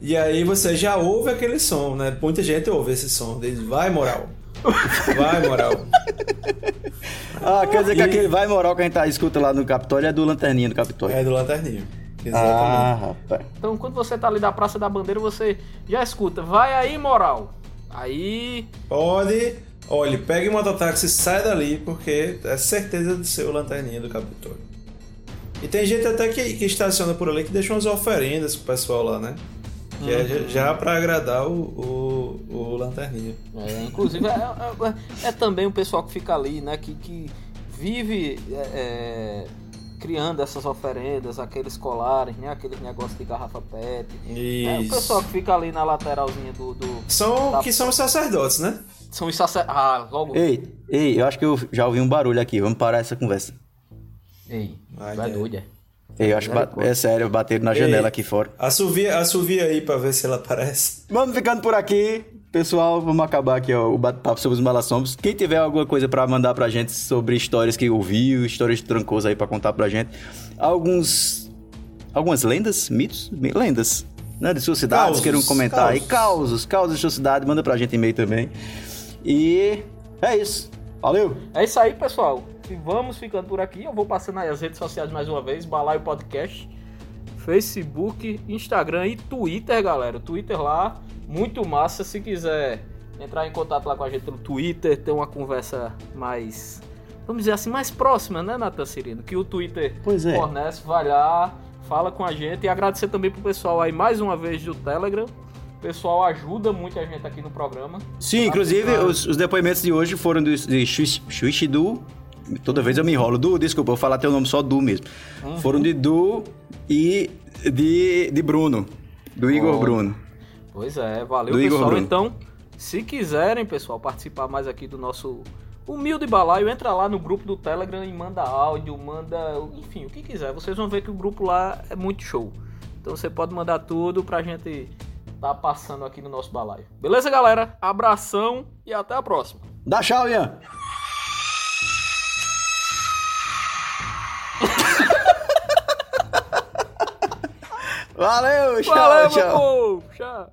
e aí você já ouve aquele som, né? Muita gente ouve esse som, diz, vai moral, [LAUGHS] vai moral.
Ah, quer dizer que
E-
aquele vai moral que a gente tá, escuta lá no Capitólio é do lanterninha do Capitólio.
É do Lanterninha.
ah,
Exatamente.
rapaz.
Então, quando você tá ali da Praça da Bandeira, você já escuta. Vai aí, moral. Aí.
Pode, olhe, pegue um mototáxi e sai dali, porque é certeza de ser o Lanterninha do Capitólio. E tem gente até que, que estaciona por ali que deixa umas oferendas pro pessoal lá, né? Que é já- já pra agradar o, o, o Lanterninha.
é, inclusive, é, é- é também o pessoal que fica ali, né? Que, que vive é, é, criando essas oferendas, aqueles colares, né? Aqueles negócios de garrafa PET. É o
Isso.
pessoal que fica ali na lateralzinha do. do
São,
da-
que são os sacerdotes, né?
São os sacer... Ah, logo.
Ei, ei, eu acho que eu já ouvi um barulho aqui. Vamos parar essa conversa.
Ei,
Ai,
vai
é.
doido, é.
Ei, eu acho que é sério, bateram na
Ei.
janela aqui fora.
Assovia, assovia aí pra ver se ela aparece.
Vamos ficando por aqui. Pessoal, vamos acabar aqui ó, o bate-papo sobre os malassombros. Quem tiver alguma coisa pra mandar pra gente sobre histórias que ouviu, histórias de Trancoso aí pra contar pra gente. Alguns. Algumas lendas, mitos, lendas, né? De sua cidade,
Causos,
queiram comentar aí.
causos.
Causos, causos de sua cidade, manda pra gente e-mail também. E é isso. Valeu!
É isso aí, pessoal. E vamos ficando por aqui. Eu vou passando aí as redes sociais mais uma vez. Balaio Podcast. Facebook, Instagram e Twitter, galera. Twitter lá Muito massa. Se quiser entrar em contato lá com a gente pelo Twitter, ter uma conversa mais, vamos dizer assim, mais próxima, né, Natan Cirino? Que o Twitter
Pois é.
fornece, vai lá, fala com a gente. E agradecer também pro pessoal aí mais uma vez do Telegram. O pessoal ajuda muito a gente aqui no programa.
Sim, inclusive os, os depoimentos de hoje foram do, de Shuichi Shuichi Du. Toda vez eu me enrolo. Du, desculpa, eu vou falar teu nome só Du mesmo.
Uhum.
Foram de Du e de, de Bruno. Do Igor
Bom.
Bruno.
Pois é, valeu
Do
pessoal. Então, se quiserem, pessoal, participar mais aqui do nosso humilde balaio, entra lá no grupo do Telegram e manda áudio, manda, enfim, o que quiser. Vocês vão ver que o grupo lá é muito show. Então você pode mandar tudo pra gente tá passando aqui no nosso balaio. Beleza, galera? Abração e até a próxima.
Dá tchau, Ian. Valeu, tchau,
Valeu,
tchau.
povo! Tchau!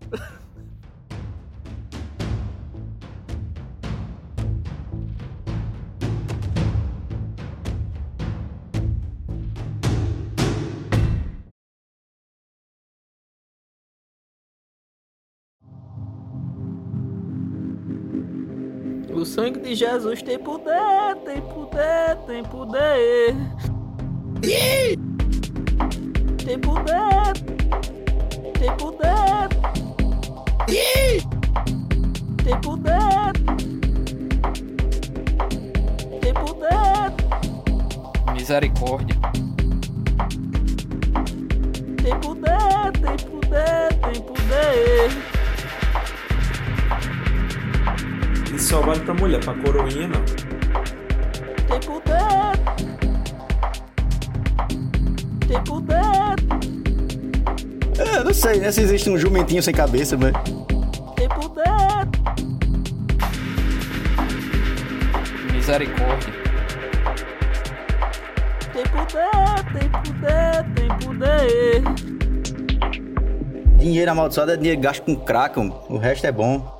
O sangue de Jesus tem poder, tem poder, tem poder. Tem poder, tem poder. Tem poder. Tem poder. Misericórdia. Tem poder, tem poder, tem poder.
Isso só vale pra mulher, pra coroinha não.
Tem poder. Tem poder.
É, não sei, né? Se existe um jumentinho sem cabeça, mas.
Tem poder. Misericórdia. Tem poder, tem poder, tem poder.
Dinheiro amaldiçoado é dinheiro gasto com crack, mano. o resto é bom.